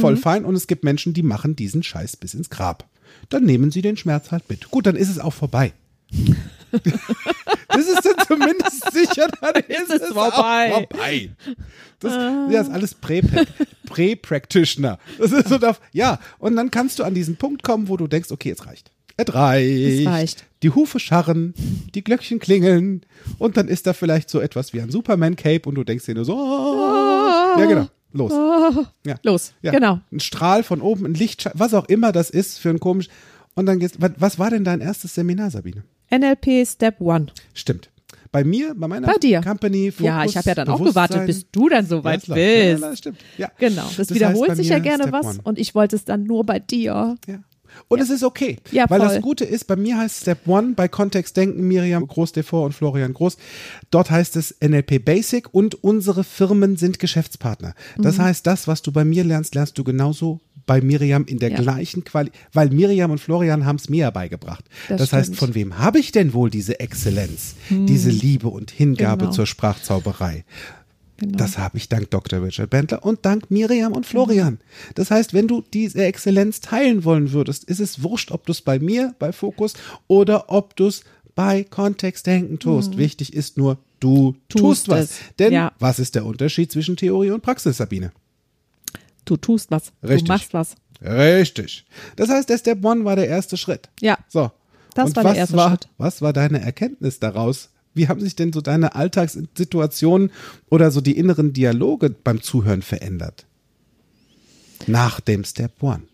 voll fein. Und es gibt Menschen, die machen diesen Scheiß bis ins Grab. Dann nehmen sie den Schmerz halt mit. Gut, dann ist es auch vorbei. das ist dann zumindest sicher, dann ist, es es vorbei. Vorbei. Das, ja, ist alles Prä- Prä-Practitioner. Das ist so, da- ja. Und dann kannst du an diesen Punkt kommen, wo du denkst, okay, es reicht. Es reicht. Es reicht. Die Hufe scharren, die Glöckchen klingeln und dann ist da vielleicht so etwas wie ein Superman-Cape und du denkst dir nur so, oh. ja genau, los. Ja. Los, Ja. genau. Ein Strahl von oben, ein Lichtschein, was auch immer das ist für ein komisch. Und dann geht's, was war denn dein erstes Seminar, Sabine? NLP Step One. Stimmt. Bei mir, bei meiner Bei dir. Company, Fokus, ja, ich habe ja dann auch gewartet, bis du dann so weit Ja, das läuft. Ja, bist. das stimmt. Ja. Genau, das, Das wiederholt sich ja gerne Step was One. und ich wollte es dann nur bei dir. Ja. Und es ist okay. Ja, weil das voll. Gute ist, bei mir heißt Step One, bei Kontext denken, Miriam Groß-Devor und Florian Groß. Dort heißt es NLP Basic und unsere Firmen sind Geschäftspartner. Das Mhm. heißt, das, was du bei mir lernst, lernst du genauso bei Miriam in der Ja. gleichen Qualität, weil Miriam und Florian haben es mir ja beigebracht. Das, Das heißt, von wem habe ich denn wohl diese Exzellenz, diese Liebe und Hingabe Genau. zur Sprachzauberei? Genau. Das habe ich dank Dr. Richard Bentler und dank Miriam und Florian. Das heißt, wenn du diese Exzellenz teilen wollen würdest, ist es wurscht, ob du es bei mir, bei Fokus oder ob du es bei Kontextdenken tust. Wichtig ist nur, du tust, Mhm. Tust was. es. Denn Ja. was ist der Unterschied zwischen Theorie und Praxis, Sabine? Du tust was. Richtig. Du machst was. Richtig. Das heißt, der Step One war der erste Schritt. Ja. So. Das und war der erste war, Schritt. Was war deine Erkenntnis daraus? Wie haben sich denn so deine Alltagssituationen oder so die inneren Dialoge beim Zuhören verändert? Nach dem Step One.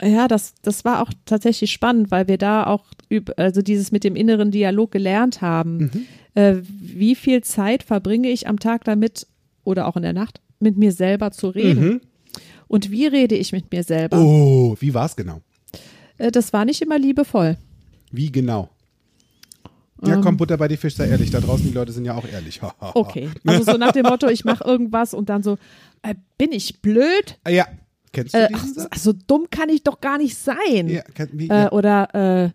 Ja, das, das war auch tatsächlich spannend, weil wir da auch üb, also dieses mit dem inneren Dialog gelernt haben. Mhm. Äh, wie viel Zeit verbringe ich am Tag damit oder auch in der Nacht mit mir selber zu reden? Und wie rede ich mit mir selber? Mhm. Oh, wie war es genau? Äh, das war nicht immer liebevoll. Wie genau? Ähm. Ja, komm, Butter bei die Fisch, sei ehrlich. Da draußen, die Leute sind ja auch ehrlich. Okay. Also so nach dem Motto, ich mache irgendwas und dann so, äh, bin ich blöd? Ah, Ja, kennst du Äh, diesen ach, so dumm kann ich doch gar nicht sein. Ja, kenn, wie, Äh, ja. oder äh,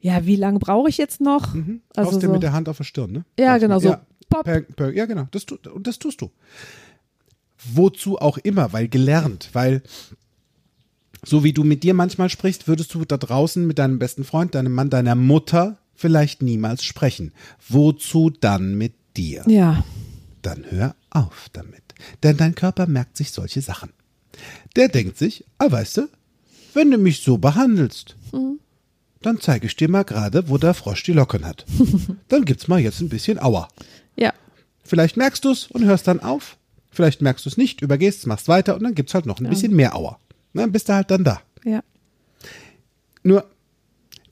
ja, wie lange brauche ich jetzt noch? Also Haust dir so, mit der Hand auf der Stirn, ne? Ja, du. genau, so Ja, pop. per, per, ja, genau. Das, tu- und das tust du. Wozu auch immer, weil gelernt, weil so wie du mit dir manchmal sprichst, würdest du da draußen mit deinem besten Freund, deinem Mann, deiner Mutter vielleicht niemals sprechen. Wozu dann mit dir? ja, Dann hör auf damit. Denn dein Körper merkt sich solche Sachen. Der denkt sich, ah, weißt du, wenn du mich so behandelst, dann zeige ich dir mal gerade, wo der Frosch die Locken hat. dann gibt's mal jetzt ein bisschen Aua. ja, Vielleicht merkst du es und hörst dann auf. Vielleicht merkst du es nicht, übergehst, machst weiter und dann gibt's halt noch ein bisschen mehr Auer. Dann bist du halt dann da. Ja. Nur,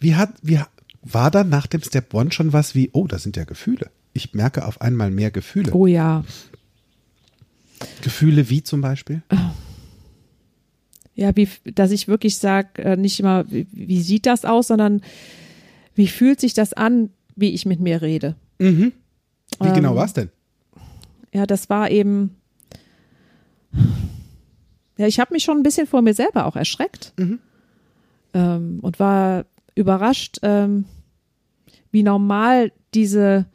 wie hat, wie war dann nach dem Step One schon was wie, oh, das sind ja Gefühle. Ich merke auf einmal mehr Gefühle. Oh ja. Gefühle wie zum Beispiel? Ja, wie, dass ich wirklich sage, äh, nicht immer, wie, wie sieht das aus, sondern wie fühlt sich das an, wie ich mit mir rede. Wie Ähm, genau war's denn? Ja, das war eben. Ja, ich habe mich schon ein bisschen vor mir selber auch erschreckt ähm, und war überrascht, ähm, wie normal diese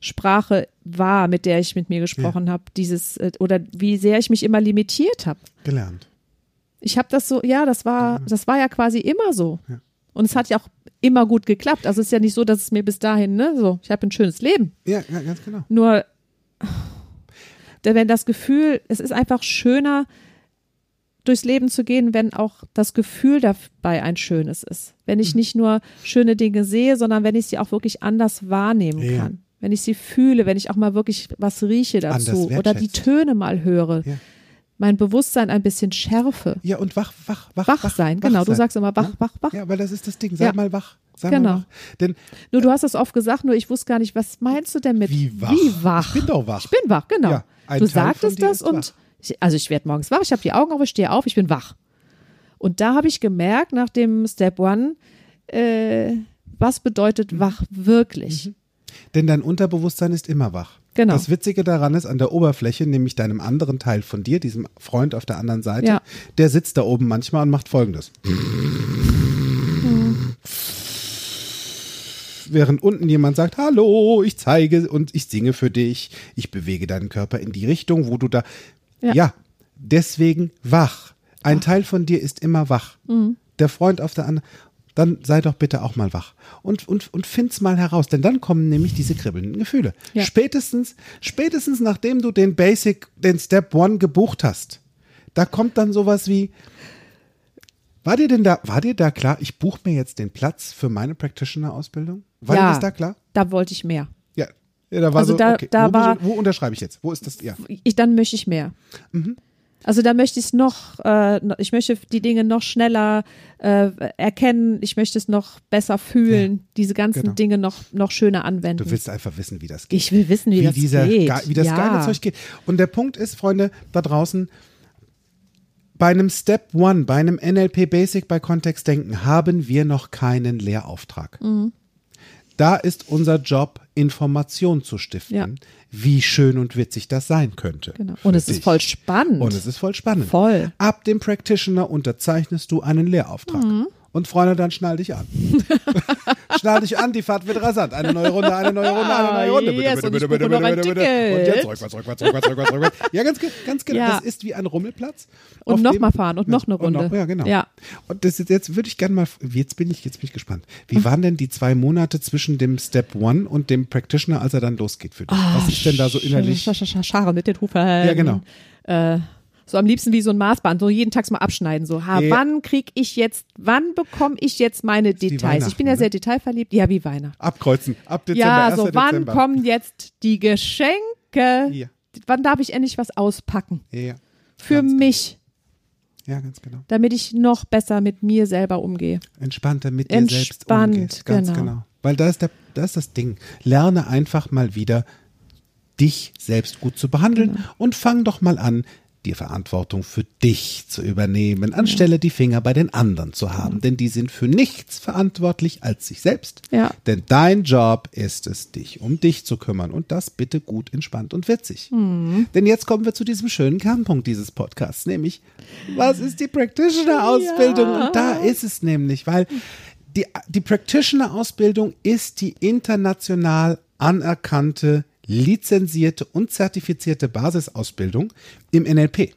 Sprache war, mit der ich mit mir gesprochen habe, dieses äh, oder wie sehr ich mich immer limitiert habe. Gelernt. Ich habe das so, ja, das war, das war ja quasi immer so. Und es hat ja auch immer gut geklappt. Also es ist ja nicht so, dass es mir bis dahin, ne, so, ich habe ein schönes Leben. Ja, ja, ganz genau. Nur, wenn das Gefühl, es ist einfach schöner, durchs Leben zu gehen, wenn auch das Gefühl dabei ein schönes ist. Wenn Mhm. ich nicht nur schöne Dinge sehe, sondern wenn ich sie auch wirklich anders wahrnehmen Ja. kann. Wenn ich sie fühle, wenn ich auch mal wirklich was rieche dazu oder die. Töne mal höre. Ja. Mein Bewusstsein ein bisschen schärfe. Ja, und wach, wach, wach. Wach sein, genau. Du sein. sagst immer wach, Ja? wach, wach. Ja, weil das ist das Ding. Sei mal wach. Sei Genau. mal wach. Denn Nur du hast es oft gesagt, nur ich wusste gar nicht, was meinst du denn mit Wie wach? Wie wach? Ich bin doch wach. Ich bin wach, genau. Du Teil sagtest das und wach. Ich, also ich werde morgens wach, ich habe die Augen auf, ich stehe auf, ich bin wach. Und da habe ich gemerkt, nach dem Step One, äh, was Mhm. bedeutet wach wirklich? Denn dein Unterbewusstsein ist immer wach. Genau. Das Witzige daran ist, an der Oberfläche, nämlich deinem anderen Teil von dir, diesem Freund auf der anderen Seite, Ja. der sitzt da oben manchmal und macht folgendes. Während unten jemand sagt, hallo, ich zeige und ich singe für dich, ich bewege deinen Körper in die Richtung, wo du da. Ja, Ja. deswegen wach. Ein Teil von dir ist immer wach. Mhm. Der Freund auf der anderen. Dann sei doch bitte auch mal wach und, und, und find's mal heraus, denn dann kommen nämlich diese kribbelnden Gefühle. Ja. Spätestens, spätestens nachdem du den Basic, den Step One gebucht hast, da kommt dann sowas wie, war dir denn da, war dir da klar, ich buche mir jetzt den Platz für meine Practitioner-Ausbildung? War dir Ja. das da klar? Da wollte ich mehr. Ja. ja da war Also so, da- okay, da wo, war- wo unterschreibe ich jetzt? Wo ist das? Ja. Ich, dann möchte ich mehr. Mhm. Also da möchte ich es noch, äh, ich möchte die Dinge noch schneller äh, erkennen, ich möchte es noch besser fühlen, diese ganzen genau. Dinge noch, noch schöner anwenden. Du willst einfach wissen, wie das geht. ich will wissen, wie, wie, das dieser, geht. ge- wie das ja. geile Zeug geht. Und der Punkt ist, Freunde da draußen, bei einem Step One, bei einem NLP Basic bei Kontext denken, haben wir noch keinen Lehrauftrag. Mhm. Da ist unser Job, Information zu stiften, Ja. wie schön und witzig das sein könnte. Genau. Und es dich. ist voll spannend. Und es ist voll spannend. Voll. Ab dem Practitioner unterzeichnest du einen Lehrauftrag. Mhm. Und Freunde, dann schnall dich an. schnall dich an, die Fahrt wird rasant. Eine neue Runde, eine neue Runde, eine neue Runde. Bitte, Yes, bitte, und bitte, ich bitte, buche noch bitte, ein bitte, bitte. Und jetzt rückwärts, rückwärts, rückwärts, rückwärts, rückwärts. Ja, ganz, ganz genau. Ja. Das ist wie ein Rummelplatz. Und auf noch dem- mal fahren und noch eine Und Runde. ja, genau. Ja. Und das jetzt würde ich gerne mal, jetzt bin ich, jetzt bin ich gespannt. Wie waren denn die zwei Monate zwischen dem Step One und dem Practitioner, als er dann losgeht für dich? Was ist denn da so innerlich? Sch- sch- sch- Scharen mit den Hufen. Ja, genau. Äh, so am liebsten wie so ein Maßband, so jeden Tag mal abschneiden. So, ha, wann krieg ich jetzt, wann bekomme ich jetzt meine Details? Ich bin ja Weihnachten, sehr ne? detailverliebt. Ja, wie Weihnachten. Abkreuzen. Ab Dezember. Ja, 1. so wann Dezember. kommen jetzt die Geschenke? Ja. Wann darf ich endlich was auspacken? Ja, Für Ganz mich, ja, ganz genau. damit ich noch besser mit mir selber umgehe. entspannter mit dir Entspannt, selbst umgeht. Ganz genau. genau. Weil da ist, der, da ist das Ding. Lerne einfach mal wieder, dich selbst gut zu behandeln Genau. und fang doch mal an, die Verantwortung für dich zu übernehmen, anstelle die Finger bei den anderen zu haben. Denn die sind für nichts verantwortlich als sich selbst. Ja. Denn dein Job ist es, dich um dich zu kümmern. Und das bitte gut, entspannt und witzig. Mhm. Denn jetzt kommen wir zu diesem schönen Kernpunkt dieses Podcasts, nämlich, was ist die Practitioner-Ausbildung? Ja. Und da ist es nämlich, weil die, die Practitioner-Ausbildung ist die international anerkannte, lizenzierte und zertifizierte Basisausbildung im NLP.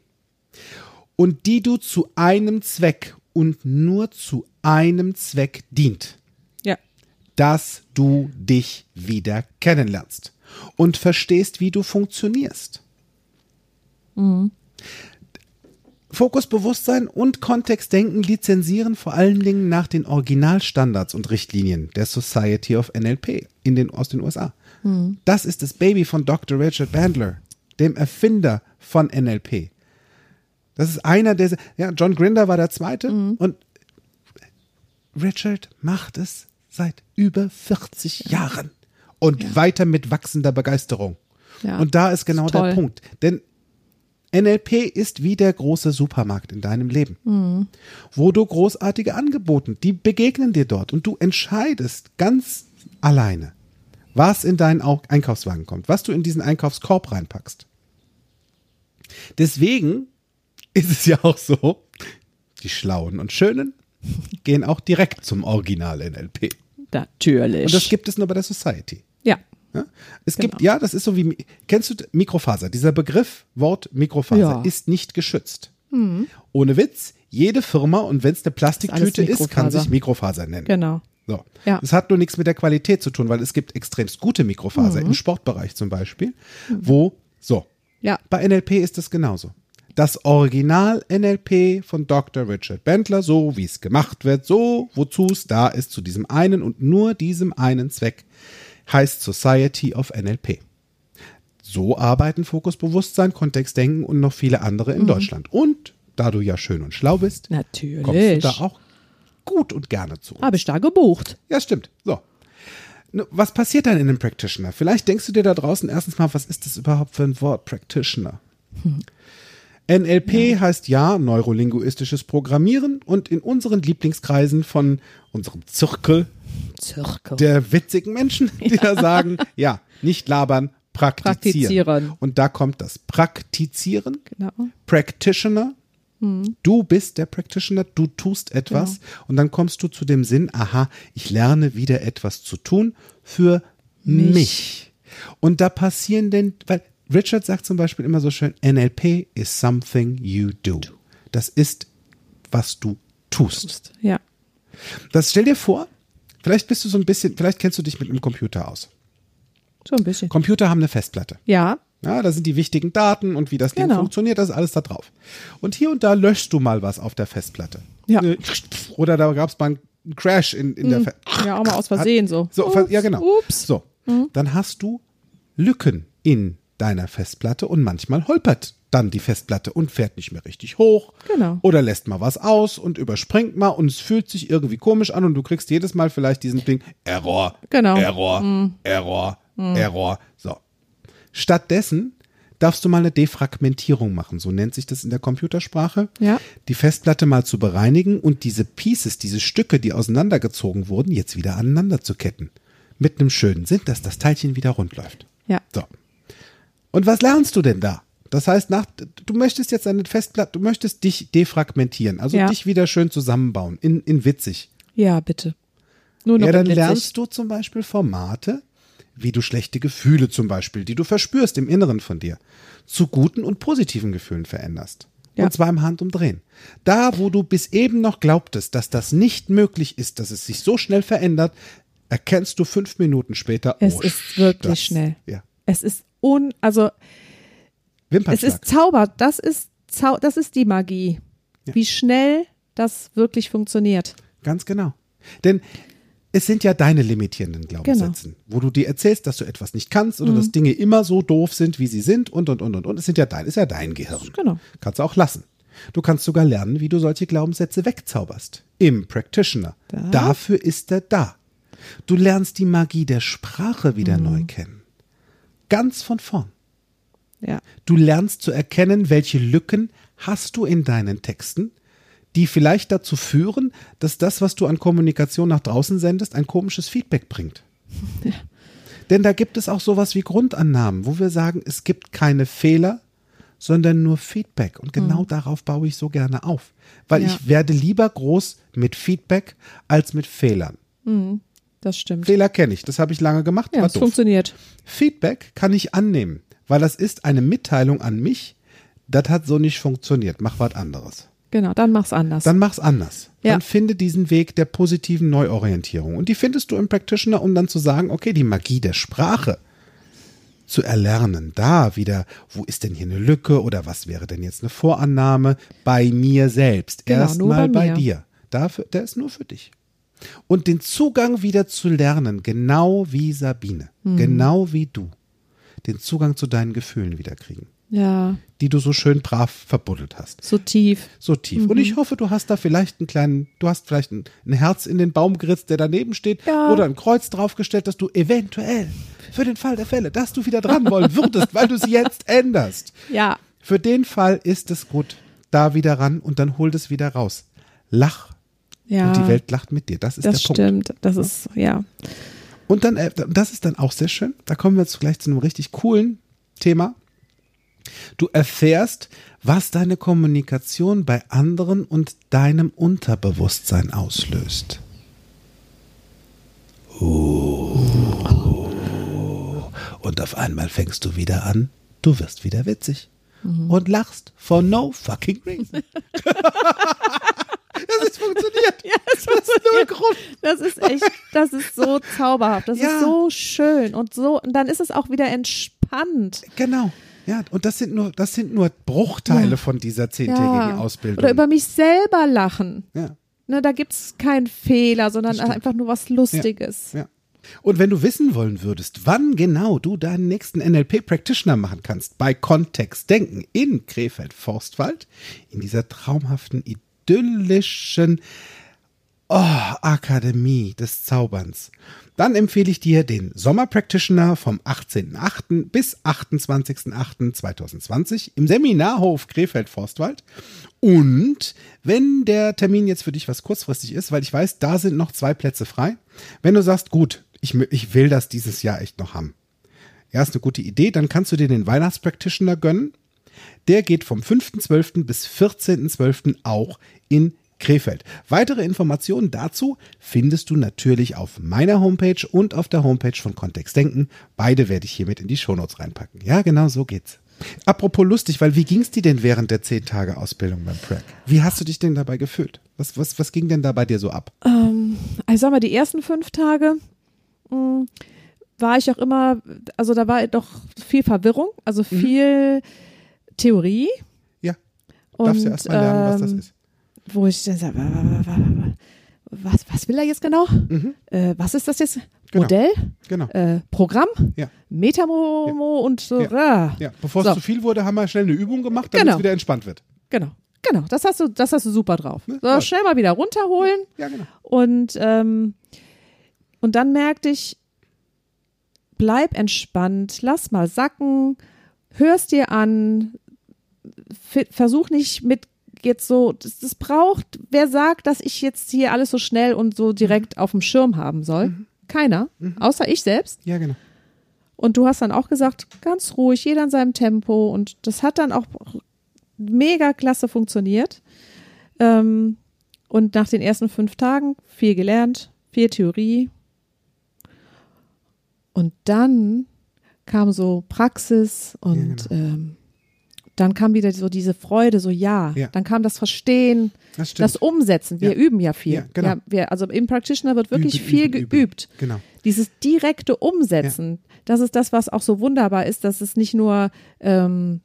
Und die du zu einem Zweck und nur zu einem Zweck dient Ja. dass du dich wieder kennenlernst und verstehst, wie du funktionierst. Fokus Bewusstsein und Kontextdenken lizenzieren vor allen Dingen nach den Originalstandards und Richtlinien der Society of NLP in den, aus den USA. Das ist das Baby von Dr. Richard Bandler, dem Erfinder von NLP. Das ist einer der, ja, John Grinder war der zweite und Richard macht es seit über 40 Jahren und weiter mit wachsender Begeisterung. Ja. Und da ist genau Ist der. Punkt. Denn NLP ist wie der große Supermarkt in deinem Leben, Mhm. wo du großartige Angebote, die begegnen dir dort und du entscheidest ganz alleine, was in deinen Au- Einkaufswagen kommt, was du in diesen Einkaufskorb reinpackst. Deswegen ist es ja auch so, die Schlauen und Schönen gehen auch direkt zum Original NLP. Natürlich. Und das gibt es nur bei der Society. ja. Ja? Es Genau. gibt, ja, das ist so wie, kennst du Mikrofaser? Dieser Begriff, Wort Mikrofaser, Ja. ist nicht geschützt. Ohne Witz, jede Firma, und wenn es eine Plastiktüte alles ist, kann sich Mikrofaser nennen. Genau. So. Ja. Das hat nur nichts mit der Qualität zu tun, weil es gibt extremst gute Mikrofaser, Mhm. im Sportbereich zum Beispiel, wo, so. Ja. Bei NLP ist es genauso. Das Original NLP von Dr. Richard Bentler, so wie es gemacht wird, so wozu es da ist, zu diesem einen und nur diesem einen Zweck, heißt Society of NLP. So arbeiten Fokus Bewusstsein, Kontextdenken und noch viele andere in Deutschland. Und da du ja schön und schlau bist, kommst du Mhm. Natürlich. da auch gut und gerne zu. Habe ich da gebucht. Ja, stimmt. So. Was passiert dann in einem Practitioner? Vielleicht denkst du dir da draußen erstens mal, was ist das überhaupt für ein Wort, Practitioner? NLP heißt ja neurolinguistisches Programmieren und in unseren Lieblingskreisen von unserem Zirkel Zirkel. der witzigen Menschen, die da sagen, ja, nicht labern, praktizieren. Praktizieren. Und da kommt das Praktizieren, Genau. Practitioner. Du bist der Practitioner, du tust etwas und dann kommst du zu dem Sinn, aha, ich lerne wieder etwas zu tun für mich. Und da passieren denn, weil Richard sagt zum Beispiel immer so schön, NLP is something you do. Das ist, was du tust. Ja. Das stell dir vor, vielleicht bist du so ein bisschen, vielleicht kennst du dich mit einem Computer aus. So ein bisschen. Computer haben eine Festplatte. Ja. Ja, da sind die wichtigen Daten und wie das Ding Genau. funktioniert, das ist alles da drauf. Und hier und da löschst du mal was auf der Festplatte. Ja. Äh, Oder da gab es mal einen Crash in, in der Festplatte. Ja, auch mal aus Versehen so. So, Ups, ja, genau. Ups. So, dann hast du Lücken in deiner Festplatte und manchmal holpert dann die Festplatte und fährt nicht mehr richtig hoch. Genau. Oder lässt mal was aus und überspringt mal und es fühlt sich irgendwie komisch an und du kriegst jedes Mal vielleicht diesen Ding Error, Genau. Error, Error, Error. So. Stattdessen darfst du mal eine Defragmentierung machen, so nennt sich das in der Computersprache. Ja. Die Festplatte mal zu bereinigen und diese Pieces, diese Stücke, die auseinandergezogen wurden, jetzt wieder aneinander zu ketten. Mit einem schönen Sinn, dass das Teilchen wieder rund läuft. Ja. So. Und was lernst du denn da? Das heißt, nach, du möchtest jetzt eine Festplatte, du möchtest dich defragmentieren, also Ja. dich wieder schön zusammenbauen, in, in witzig. Ja, bitte. Nur noch Ja, dann witzig. lernst du zum Beispiel Formate, wie du schlechte Gefühle zum Beispiel, die du verspürst im Inneren von dir, zu guten und positiven Gefühlen veränderst. Ja. Und zwar im Handumdrehen. Da, wo du bis eben noch glaubtest, dass das nicht möglich ist, dass es sich so schnell verändert, erkennst du fünf Minuten später, Es oh, ist wirklich das- schnell. Ja. Es ist un, also es ist Zauber. Das ist Zau das ist die Magie. Wie schnell das wirklich funktioniert. Ganz genau. Denn es sind ja deine limitierenden Glaubenssätze, Genau. wo du dir erzählst, dass du etwas nicht kannst Mhm. oder dass Dinge immer so doof sind, wie sie sind und und und und und. Es sind ja dein, ist ja dein Gehirn. Genau. Kannst du auch lassen. Du kannst sogar lernen, wie du solche Glaubenssätze wegzauberst. Im Practitioner. Da. Dafür ist er da. Du lernst die Magie der Sprache Mhm. wieder neu kennen. Ganz von vorn. Ja. Du lernst zu erkennen, welche Lücken hast du in deinen Texten, die vielleicht dazu führen, dass das, was du an Kommunikation nach draußen sendest, ein komisches Feedback bringt. Denn da gibt es auch sowas wie Grundannahmen, wo wir sagen, es gibt keine Fehler, sondern nur Feedback. Und genau darauf baue ich so gerne auf. Weil Ja. ich werde lieber groß mit Feedback als mit Fehlern. Das stimmt. Fehler kenne ich, das habe ich lange gemacht, Ja, es doof. funktioniert. Feedback kann ich annehmen, weil das ist eine Mitteilung an mich, das hat so nicht funktioniert, mach was anderes. Genau, dann mach's anders. Dann mach's anders. Ja. Dann finde diesen Weg der positiven Neuorientierung. Und die findest du im Practitioner, um dann zu sagen, okay, die Magie der Sprache, zu erlernen. Da wieder, wo ist denn hier eine Lücke oder was wäre denn jetzt eine Vorannahme? Bei mir selbst. Genau, Erstmal bei bei, dir. Dafür, der ist nur für dich. Und den Zugang wieder zu lernen, genau wie Sabine, Mhm. genau wie du, den Zugang zu deinen Gefühlen wiederkriegen, Ja, die du so schön brav verbuddelt hast. so tief. So tief. Und Mhm. ich hoffe, du hast da vielleicht einen kleinen, du hast vielleicht ein, ein Herz in den Baum geritzt, der daneben steht, Ja. oder ein Kreuz draufgestellt, dass du eventuell für den Fall der Fälle, dass du wieder dran wollen würdest, weil du es jetzt änderst. Ja, Für den Fall ist es gut, da wieder ran und dann hol es wieder raus. Lach ja. und die Welt lacht mit dir. Das ist das der Punkt. stimmt. Das ist, ja. Und dann, äh, das ist dann auch sehr schön. Da kommen wir jetzt gleich zu einem richtig coolen Thema. Du erfährst, was deine Kommunikation bei anderen und deinem Unterbewusstsein auslöst. Oh. Und auf einmal fängst du wieder an, du wirst wieder witzig und lachst for no fucking reason. das ist funktioniert. Ja, das, Das ist nur ein Grund. das ist echt, das ist so zauberhaft. Das Ja. ist so schön und so, und dann ist es auch wieder entspannt. Genau. Ja, und das sind nur, das sind nur Bruchteile Ja. von dieser zehntägigen Ja. Ausbildung. Oder über mich selber lachen. ja, Ne, da gibt es keinen Fehler, sondern einfach nur was Lustiges. ja. Und wenn du wissen wollen würdest, wann genau du deinen nächsten NLP-Practitioner machen kannst, bei Kontext Denken in Krefeld-Forstwald, in dieser traumhaften, idyllischen oh, Akademie des Zauberns, dann empfehle ich dir den Sommer-Practitioner vom 18.08. bis 28.08.2020 im Seminarhof Krefeld-Forstwald. Und wenn der Termin jetzt für dich was kurzfristig ist, weil ich weiß, da sind noch zwei Plätze frei, wenn du sagst, gut, ich, ich will das dieses Jahr echt noch haben. Ja, ist eine gute Idee, dann kannst du dir den Weihnachtspractitioner gönnen. Der geht vom 5.12. bis 14.12. auch in Krefeld. Weitere Informationen dazu findest du natürlich auf meiner Homepage und auf der Homepage von Kontext Denken. Beide werde ich hiermit in die Shownotes reinpacken. Ja, genau so geht's. Apropos lustig, weil wie ging's dir denn während der 10 Tage Ausbildung beim Prac? Wie hast du dich denn dabei gefühlt? Was, was, was ging denn da bei dir so ab? Ähm, ich sag mal, die ersten fünf Tage mh, war ich auch immer, also da war doch viel Verwirrung, also Mhm. viel Theorie. Ja, darfst du erst mal lernen, was das ähm, ist. Wo ich dann sage, wa- wa- wa- wa- was, was will er jetzt genau? Äh, was ist das jetzt? Mhm. Genau. Modell? Genau. Äh, Programm? Ja. Metamomo und so. ah. Ja, bevor es So. zu viel wurde, haben wir schnell eine Übung gemacht, damit Genau. es wieder entspannt wird. Genau. Genau, das hast du, das hast du super drauf. So, toll. schnell mal wieder runterholen. Ja, genau. Und, ähm, und dann merkte ich, bleib entspannt, lass mal sacken, hörst dir an, versuch nicht mit jetzt so, das, das braucht, wer sagt, dass ich jetzt hier alles so schnell und so direkt auf dem Schirm haben soll? Keiner, außer ich selbst. Ja, genau. Und du hast dann auch gesagt, ganz ruhig, jeder in seinem Tempo. Und das hat dann auch mega klasse funktioniert. Ähm, und nach den ersten fünf Tagen viel gelernt, viel Theorie. Und dann kam so Praxis und ähm, dann kam wieder so diese Freude, so ja. Ja. Dann kam das Verstehen, Das das Umsetzen. Wir Ja. üben ja viel. Ja, genau. wir, wir, also im Practitioner wird wirklich Üben, viel üben, üben. geübt. Genau. Dieses direkte Umsetzen, das ist das, was auch so wunderbar ist, dass es nicht nur, ähm,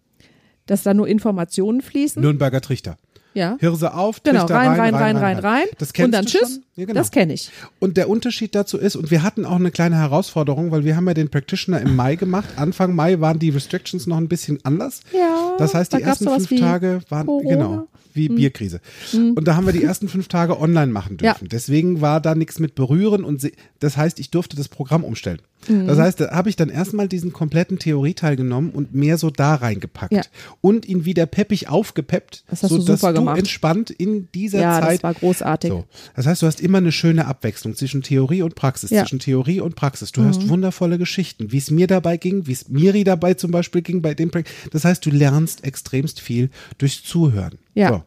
dass da nur Informationen fließen. Nürnberger Trichter. ja. Hirse auf, Genau, Trichter rein, rein, rein, rein, rein. Das kennst und dann du tschüss. Schon? Ja, genau. Das kenne ich. Und der Unterschied dazu ist, und wir hatten auch eine kleine Herausforderung, weil wir haben ja den Practitioner im Mai gemacht. Anfang Mai waren die Restrictions noch ein bisschen anders. Ja, Das heißt, die ersten fünf Tage waren Corona. genau wie Bierkrise. Und da haben wir die ersten fünf Tage online machen Ja. dürfen. Deswegen war da nichts mit berühren und das heißt, ich durfte das Programm umstellen. Mhm. Das heißt, da habe ich dann erstmal diesen kompletten Theorieteil genommen und mehr so da reingepackt Ja. und ihn wieder peppig aufgepeppt, Das hast du sodass super du gemacht. entspannt in dieser Ja, Zeit das war großartig. so. Das heißt, du hast immer eine schöne Abwechslung zwischen Theorie und Praxis, Ja. Mhm. zwischen Theorie und Praxis. Du hörst wundervolle Geschichten, wie es mir dabei ging, wie es Miri dabei zum Beispiel ging bei dem Projekt. Das heißt, du lernst extremst viel durchs Zuhören. Ja. So.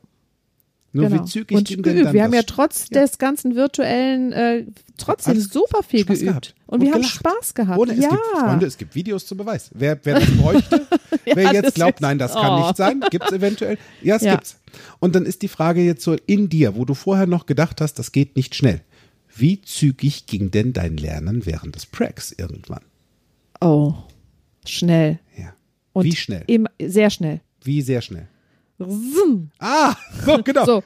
Nur Genau. wie zügig und ging denn geübt. Wir haben ja trotz des ganzen virtuellen äh, trotzdem Alles super viel Spaß geübt. gehabt. Und, wir haben gelacht. Spaß gehabt. Ohne, es ja. gibt, Freunde, es gibt Videos zum Beweis. Wer, wer das bräuchte, wer das jetzt glaubt, nein, das kann oh. nicht sein, gibt es eventuell. Ja, es Ja. gibt's. Und dann ist die Frage jetzt so in dir, wo du vorher noch gedacht hast, das geht nicht schnell. Wie zügig ging denn dein Lernen während des Pracs irgendwann? oh. Schnell. Ja. Und Wie schnell? Im, sehr schnell. Wie sehr schnell? Ah, so, genau. So.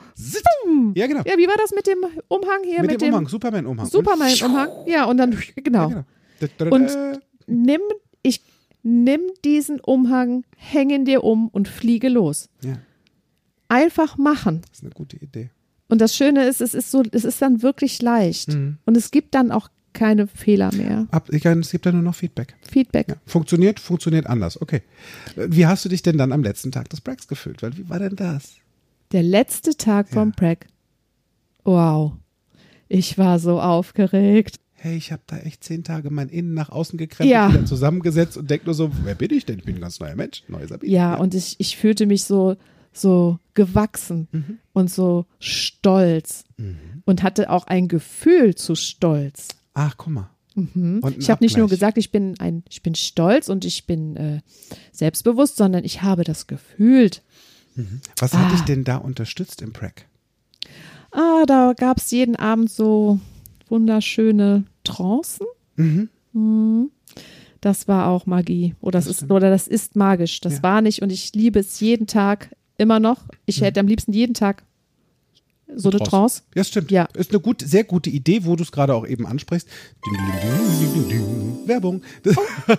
Ja, genau. Ja, wie war das mit dem Umhang hier? mit, dem Umhang, Superman-Umhang. Superman-Umhang. Ja, und dann, genau. Ja, genau. Und nimm, ich, nimm diesen Umhang, häng ihn dir um und fliege los. Ja, Einfach machen. das ist eine gute Idee. Und das Schöne ist, es ist so, es ist dann wirklich leicht. Mhm. Und es gibt dann auch keine Fehler mehr. Ab, ich kann, es gibt ja nur noch Feedback. Feedback. Ja, funktioniert, funktioniert anders. Okay. Wie hast du dich denn dann am letzten Tag des Breaks gefühlt? Weil, wie war denn das? Der letzte Tag vom Prag. Wow. Ich war so aufgeregt. Hey, ich habe da echt zehn Tage mein Innen nach außen gekrempelt, Ja. wieder zusammengesetzt und denk nur so, wer bin ich denn? Ich bin ein ganz neuer Mensch, neuer Sabine. Ja, und ich, ich fühlte mich so, so gewachsen Mhm. und so stolz und hatte auch ein Gefühl zu stolz. Ach, guck mal. Mhm. Ich habe nicht nur gesagt, ich bin ein, ich bin stolz und ich bin äh, selbstbewusst, sondern ich habe das gefühlt. Was hat Ah. dich denn da unterstützt im Prack? Ah, da gab es jeden Abend so wunderschöne Trancen. Mhm. Das war auch Magie. Oder das, ist, oder das ist magisch. Das Ja. war nicht und ich liebe es jeden Tag immer noch. Ich hätte am liebsten jeden Tag so eine Trance. Ja, stimmt. Ja. Ist eine gut, sehr gute Idee, wo du es gerade auch eben ansprichst. Ding, ding, ding. Werbung. Das, Gibt's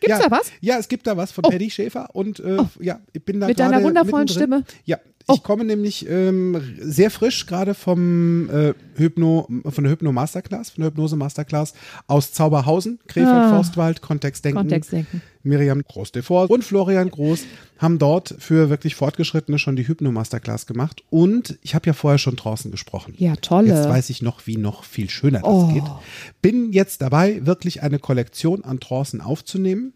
ja, da was? Ja, es gibt da was von Oh. Paddy Schäfer und äh, ja, ich bin da Mit deiner wundervollen mittendrin. Stimme. Ja, ich Oh. komme nämlich ähm, sehr frisch gerade vom äh, Hypno, von der Hypno Masterclass, von der Hypnose Masterclass aus Zauberhausen, Krefeld, Ah. Forstwald, Kontextdenken. Kontextdenken. Miriam Groß Devor und Florian Groß haben dort für wirklich Fortgeschrittene schon die Hypno Masterclass gemacht und ich habe ja vorher schon draußen gesprochen. Ja, tolle. Jetzt weiß ich noch, wie noch viel schöner das Oh. geht. Bin jetzt dabei, wirklich eine Kollektion an Trancen aufzunehmen.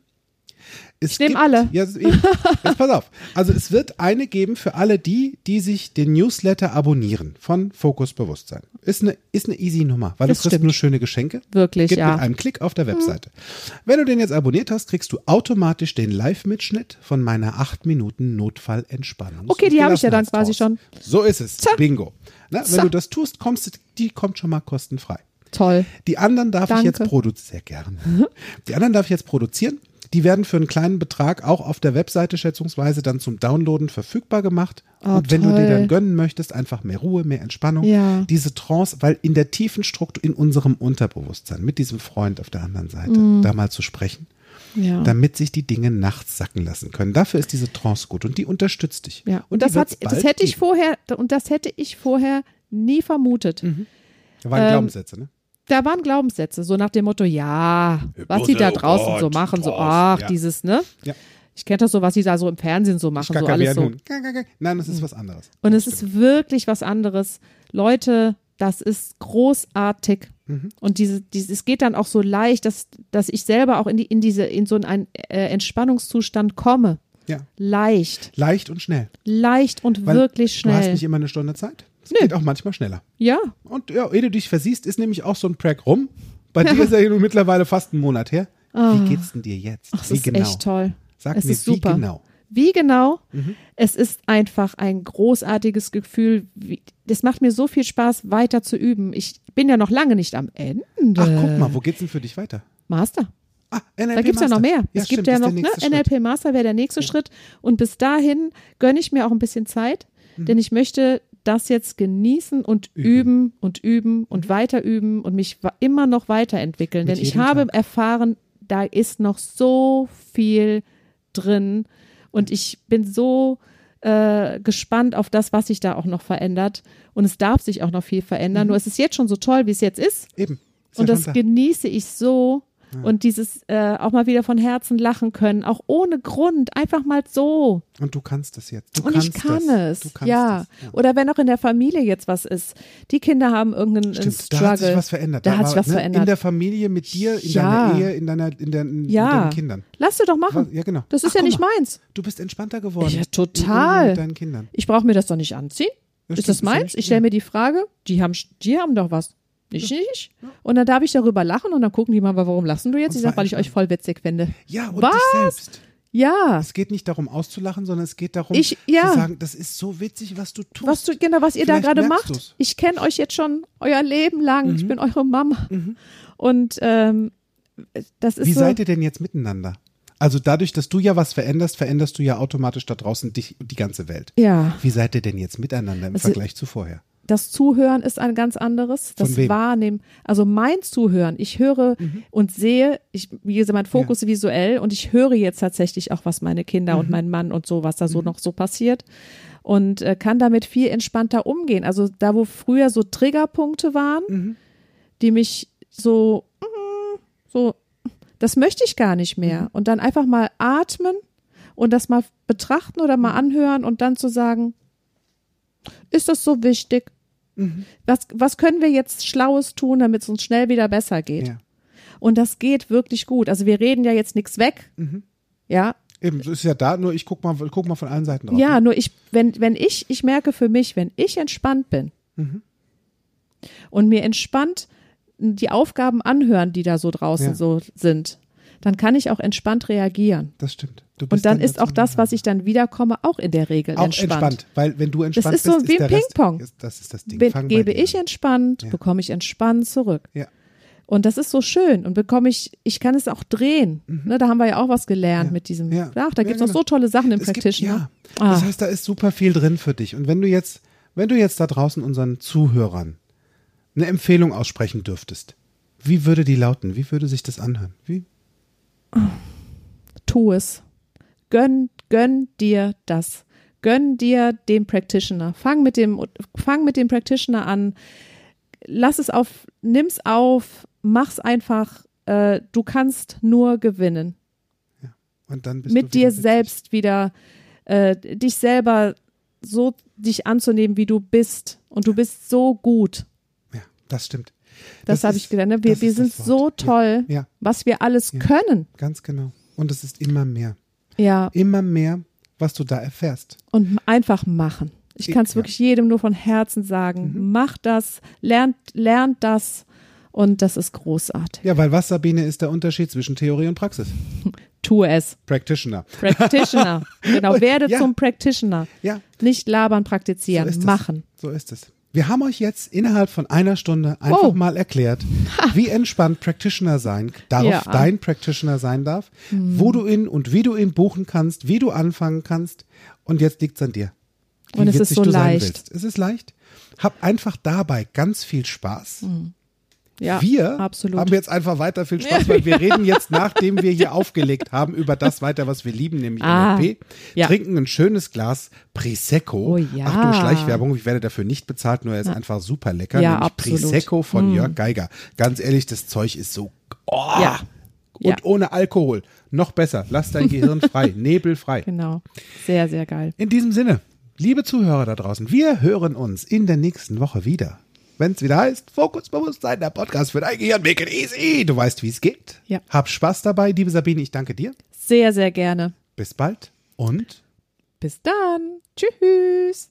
Es Ich nehm gibt- alle. Ja, eben. jetzt pass auf. Also es wird eine geben für alle die, die sich den Newsletter abonnieren von Fokus Bewusstsein. Ist eine, ist eine easy Nummer, weil Das du kriegst stimmt. nur schöne Geschenke. Wirklich, Geht ja. mit einem Klick auf der Webseite. Wenn du den jetzt abonniert hast, kriegst du automatisch den Live-Mitschnitt von meiner 8 Minuten Notfallentspannung. Okay, die habe ich ja dann quasi schon. So ist es. Zack. Bingo. Na, wenn du das tust, kommst die kommt schon mal kostenfrei. Toll. Die anderen darf ich Danke. jetzt produzieren. Sehr gerne. Die anderen darf ich jetzt produzieren. Die werden für einen kleinen Betrag auch auf der Webseite schätzungsweise dann zum Downloaden verfügbar gemacht. Oh, und wenn du dir toll. dann gönnen möchtest, einfach mehr Ruhe, mehr Entspannung, Ja. diese Trance, weil in der tiefen Struktur, in unserem Unterbewusstsein, mit diesem Freund auf der anderen Seite, Mhm. da mal zu sprechen, Ja. damit sich die Dinge nachts sacken lassen können. Dafür ist diese Trance gut und die unterstützt dich. Ja, und die das, hat, das hätte ich geben. vorher, und das hätte ich vorher nie vermutet. Da waren ähm, Glaubenssätze, ne? Da waren Glaubenssätze, so nach dem Motto, ja, was sie da oh draußen so Gott, machen, so, ach, ja. dieses, ne? Ja. Ich kenne das so, was sie da so im Fernsehen so machen, so alles so. Nein, das ist was anderes. Und es ist wirklich was anderes. Leute, das ist großartig. Mhm. Und diese, diese, es geht dann auch so leicht, dass, dass ich selber auch in, die, in, diese, in so einen äh, Entspannungszustand komme. Ja. Leicht. Leicht und schnell. Leicht und Weil wirklich Du hast schnell. nicht immer eine Stunde Zeit. Es Nö. geht auch manchmal schneller. Ja, Und ja, ehe du dich versiehst, ist nämlich auch so ein Prack rum. Bei dir ist er ja nun mittlerweile fast einen Monat her. Wie geht's denn dir jetzt? Ah. ach, es wie ist genau? echt toll. Sag es mir, ist wie super. genau? Wie genau? Mhm. Es ist einfach ein großartiges Gefühl. Wie, das macht mir so viel Spaß, weiter zu üben. Ich bin ja noch lange nicht am Ende. Ach, guck mal, wo geht's denn für dich weiter? Master. Ah, NLP Da gibt es ja noch mehr. Ja, es gibt stimmt, ja noch, ne? NLP Master wäre der nächste Schritt. Und bis dahin gönne ich mir auch ein bisschen Zeit, Mhm. denn ich möchte das jetzt genießen und üben, und üben und weiter üben und mich immer noch weiterentwickeln. Mhm. Mit denn ich habe Tag. erfahren, da ist noch so viel drin und ich bin so äh, gespannt auf das, was sich da auch noch verändert. Und es darf sich auch noch viel verändern. Nur es ist jetzt schon so toll, wie es jetzt ist. Eben. Mhm. Ist Und das genieße ich so. Und dieses äh, auch mal wieder von Herzen lachen können, auch ohne Grund, einfach mal so. Und du kannst das jetzt. Du und ich kann das. es. Ja. das. Oder wenn auch in der Familie jetzt was ist. Die Kinder haben irgendeinen Stimmt, Struggle. da hat sich was verändert. Da hat sich was ne, verändert. In der Familie, mit dir, in Ja. deiner Ehe, in, deiner, in, der, in ja. deinen Kindern. Lass dir doch machen. Ja, genau. Das ist Ach, ja nicht mal. meins. Du bist entspannter geworden. Ja, total. Mit deinen Kindern. Ich brauche mir das doch nicht anziehen. Ja, ist stimmt, das ist ja meins? Ich stelle ja. mir die Frage, die haben, die haben doch was. Ich nicht. Und dann darf ich darüber lachen und dann gucken die mal, warum lassen du jetzt? Und Ich sage, weil ich euch voll witzig finde. Ja, und Was? dich selbst. Ja. Es geht nicht darum auszulachen, sondern es geht darum Ich- ja. zu sagen, das ist so witzig, was du tust. Was du, genau, was ihr da Vielleicht gerade merkst macht. du's. Ich kenne euch jetzt schon euer Leben lang. Mhm. Ich bin eure Mama. Und ähm, das ist Wie so. seid ihr denn jetzt miteinander? Also dadurch, dass du ja was veränderst, veränderst du ja automatisch da draußen dich und die ganze Welt. Ja. Wie seid ihr denn jetzt miteinander im Also- Vergleich zu vorher? Das Zuhören ist ein ganz anderes. Das? Wahrnehmen. Also mein Zuhören. Ich höre und sehe, ich, wie gesagt, mein Fokus ist visuell und ich höre jetzt tatsächlich auch, was meine Kinder und mein Mann und so, was da so noch so passiert. Und äh, kann damit viel entspannter umgehen. Also da, wo früher so Triggerpunkte waren, die mich so, mm, so, das möchte ich gar nicht mehr. Und dann einfach mal atmen und das mal betrachten oder mal anhören und dann zu sagen, ist das so wichtig? Was, was können wir jetzt Schlaues tun, damit es uns schnell wieder besser geht? Ja. Und das geht wirklich gut. Also wir reden ja jetzt nichts weg. Ja, Eben, es ist ja da, nur ich guck mal, guck mal von allen Seiten drauf. ja, nur ich, wenn, wenn ich, ich merke für mich, wenn ich entspannt bin und mir entspannt die Aufgaben anhören, die da so draußen Ja. so sind, dann kann ich auch entspannt reagieren. Das stimmt. Bist Und dann ist dazu- auch das, was ich dann wiederkomme, auch in der Regel auch entspannt. entspannt. Weil wenn du entspannt ist so bist, wie ist ein Ping-Pong. ist- Das ist das Ding. Bin, gebe ich an. entspannt, Ja. bekomme ich entspannt zurück. Ja. Und das ist so schön. Und bekomme ich, ich kann es auch drehen. Ne, da haben wir ja auch was gelernt Ja. mit diesem. Ja. Ach, da gibt es noch genau. so tolle Sachen im Es gibt, Practitioner. ja, Ah. das heißt, da ist super viel drin für dich. Und wenn du jetzt, wenn du jetzt da draußen unseren Zuhörern eine Empfehlung aussprechen dürftest, wie würde die lauten? Wie würde sich das anhören? Wie? tu es. Gönn, gönn dir das. Gönn dir den Practitioner. Fang mit dem, fang mit dem Practitioner an. Lass es auf, nimm's auf, mach's einfach. Äh, du kannst nur gewinnen. Und dann bist du mit wieder dir witzig. selbst wieder, äh, dich selber so dich anzunehmen, wie du bist. Und du bist so gut. Ja, das stimmt. Das, habe ist- ich gelernt. Ne? Wir, das wir sind das so toll, Ja, ja, was wir alles Ja. können. ganz genau. Und es ist immer mehr. Ja. Immer mehr, was du da erfährst. und einfach machen. Ich Ja. kann es wirklich jedem nur von Herzen sagen. Mach das, lernt, lernt das und das ist großartig. Ja, weil was, Sabine, ist der Unterschied zwischen Theorie und Praxis? Tu es. Practitioner. Practitioner. genau, werde Ja. zum Practitioner. Ja, Nicht labern, so praktizieren, es. machen. So ist es. Wir haben euch jetzt innerhalb von einer Stunde einfach Wow. mal erklärt, wie entspannt Practitioner sein darf, Ja. dein Practitioner sein darf, wo du ihn und wie du ihn buchen kannst, wie du anfangen kannst. Und jetzt liegt's an dir. Wie Und es ist so leicht. Es ist leicht. Hab einfach dabei ganz viel Spaß. Ja, wir absolut. haben jetzt einfach weiter viel Spaß, weil wir reden jetzt, nachdem wir hier aufgelegt haben, über das weiter, was wir lieben, nämlich Ah, NLP. ja. Trinken ein schönes Glas Prosecco. Oh ja. Achtung, Schleichwerbung, ich werde dafür nicht bezahlt, nur er ist einfach super lecker. Ja, nämlich absolut. Prosecco von Jörg Geiger. Ganz ehrlich, das Zeug ist so oh, Ja. und Ja. ohne Alkohol. Noch besser. Lass dein Gehirn frei, nebelfrei. Genau. Sehr, sehr geil. In diesem Sinne, liebe Zuhörer da draußen, wir hören uns in der nächsten Woche wieder. Wenn es wieder heißt, Fokusbewusstsein, der Podcast für dein Gehirn, make it easy. Du weißt, wie es geht. Ja. Hab Spaß dabei, liebe Sabine, ich danke dir. Sehr, sehr gerne. Bis bald und Bis dann. Tschüss.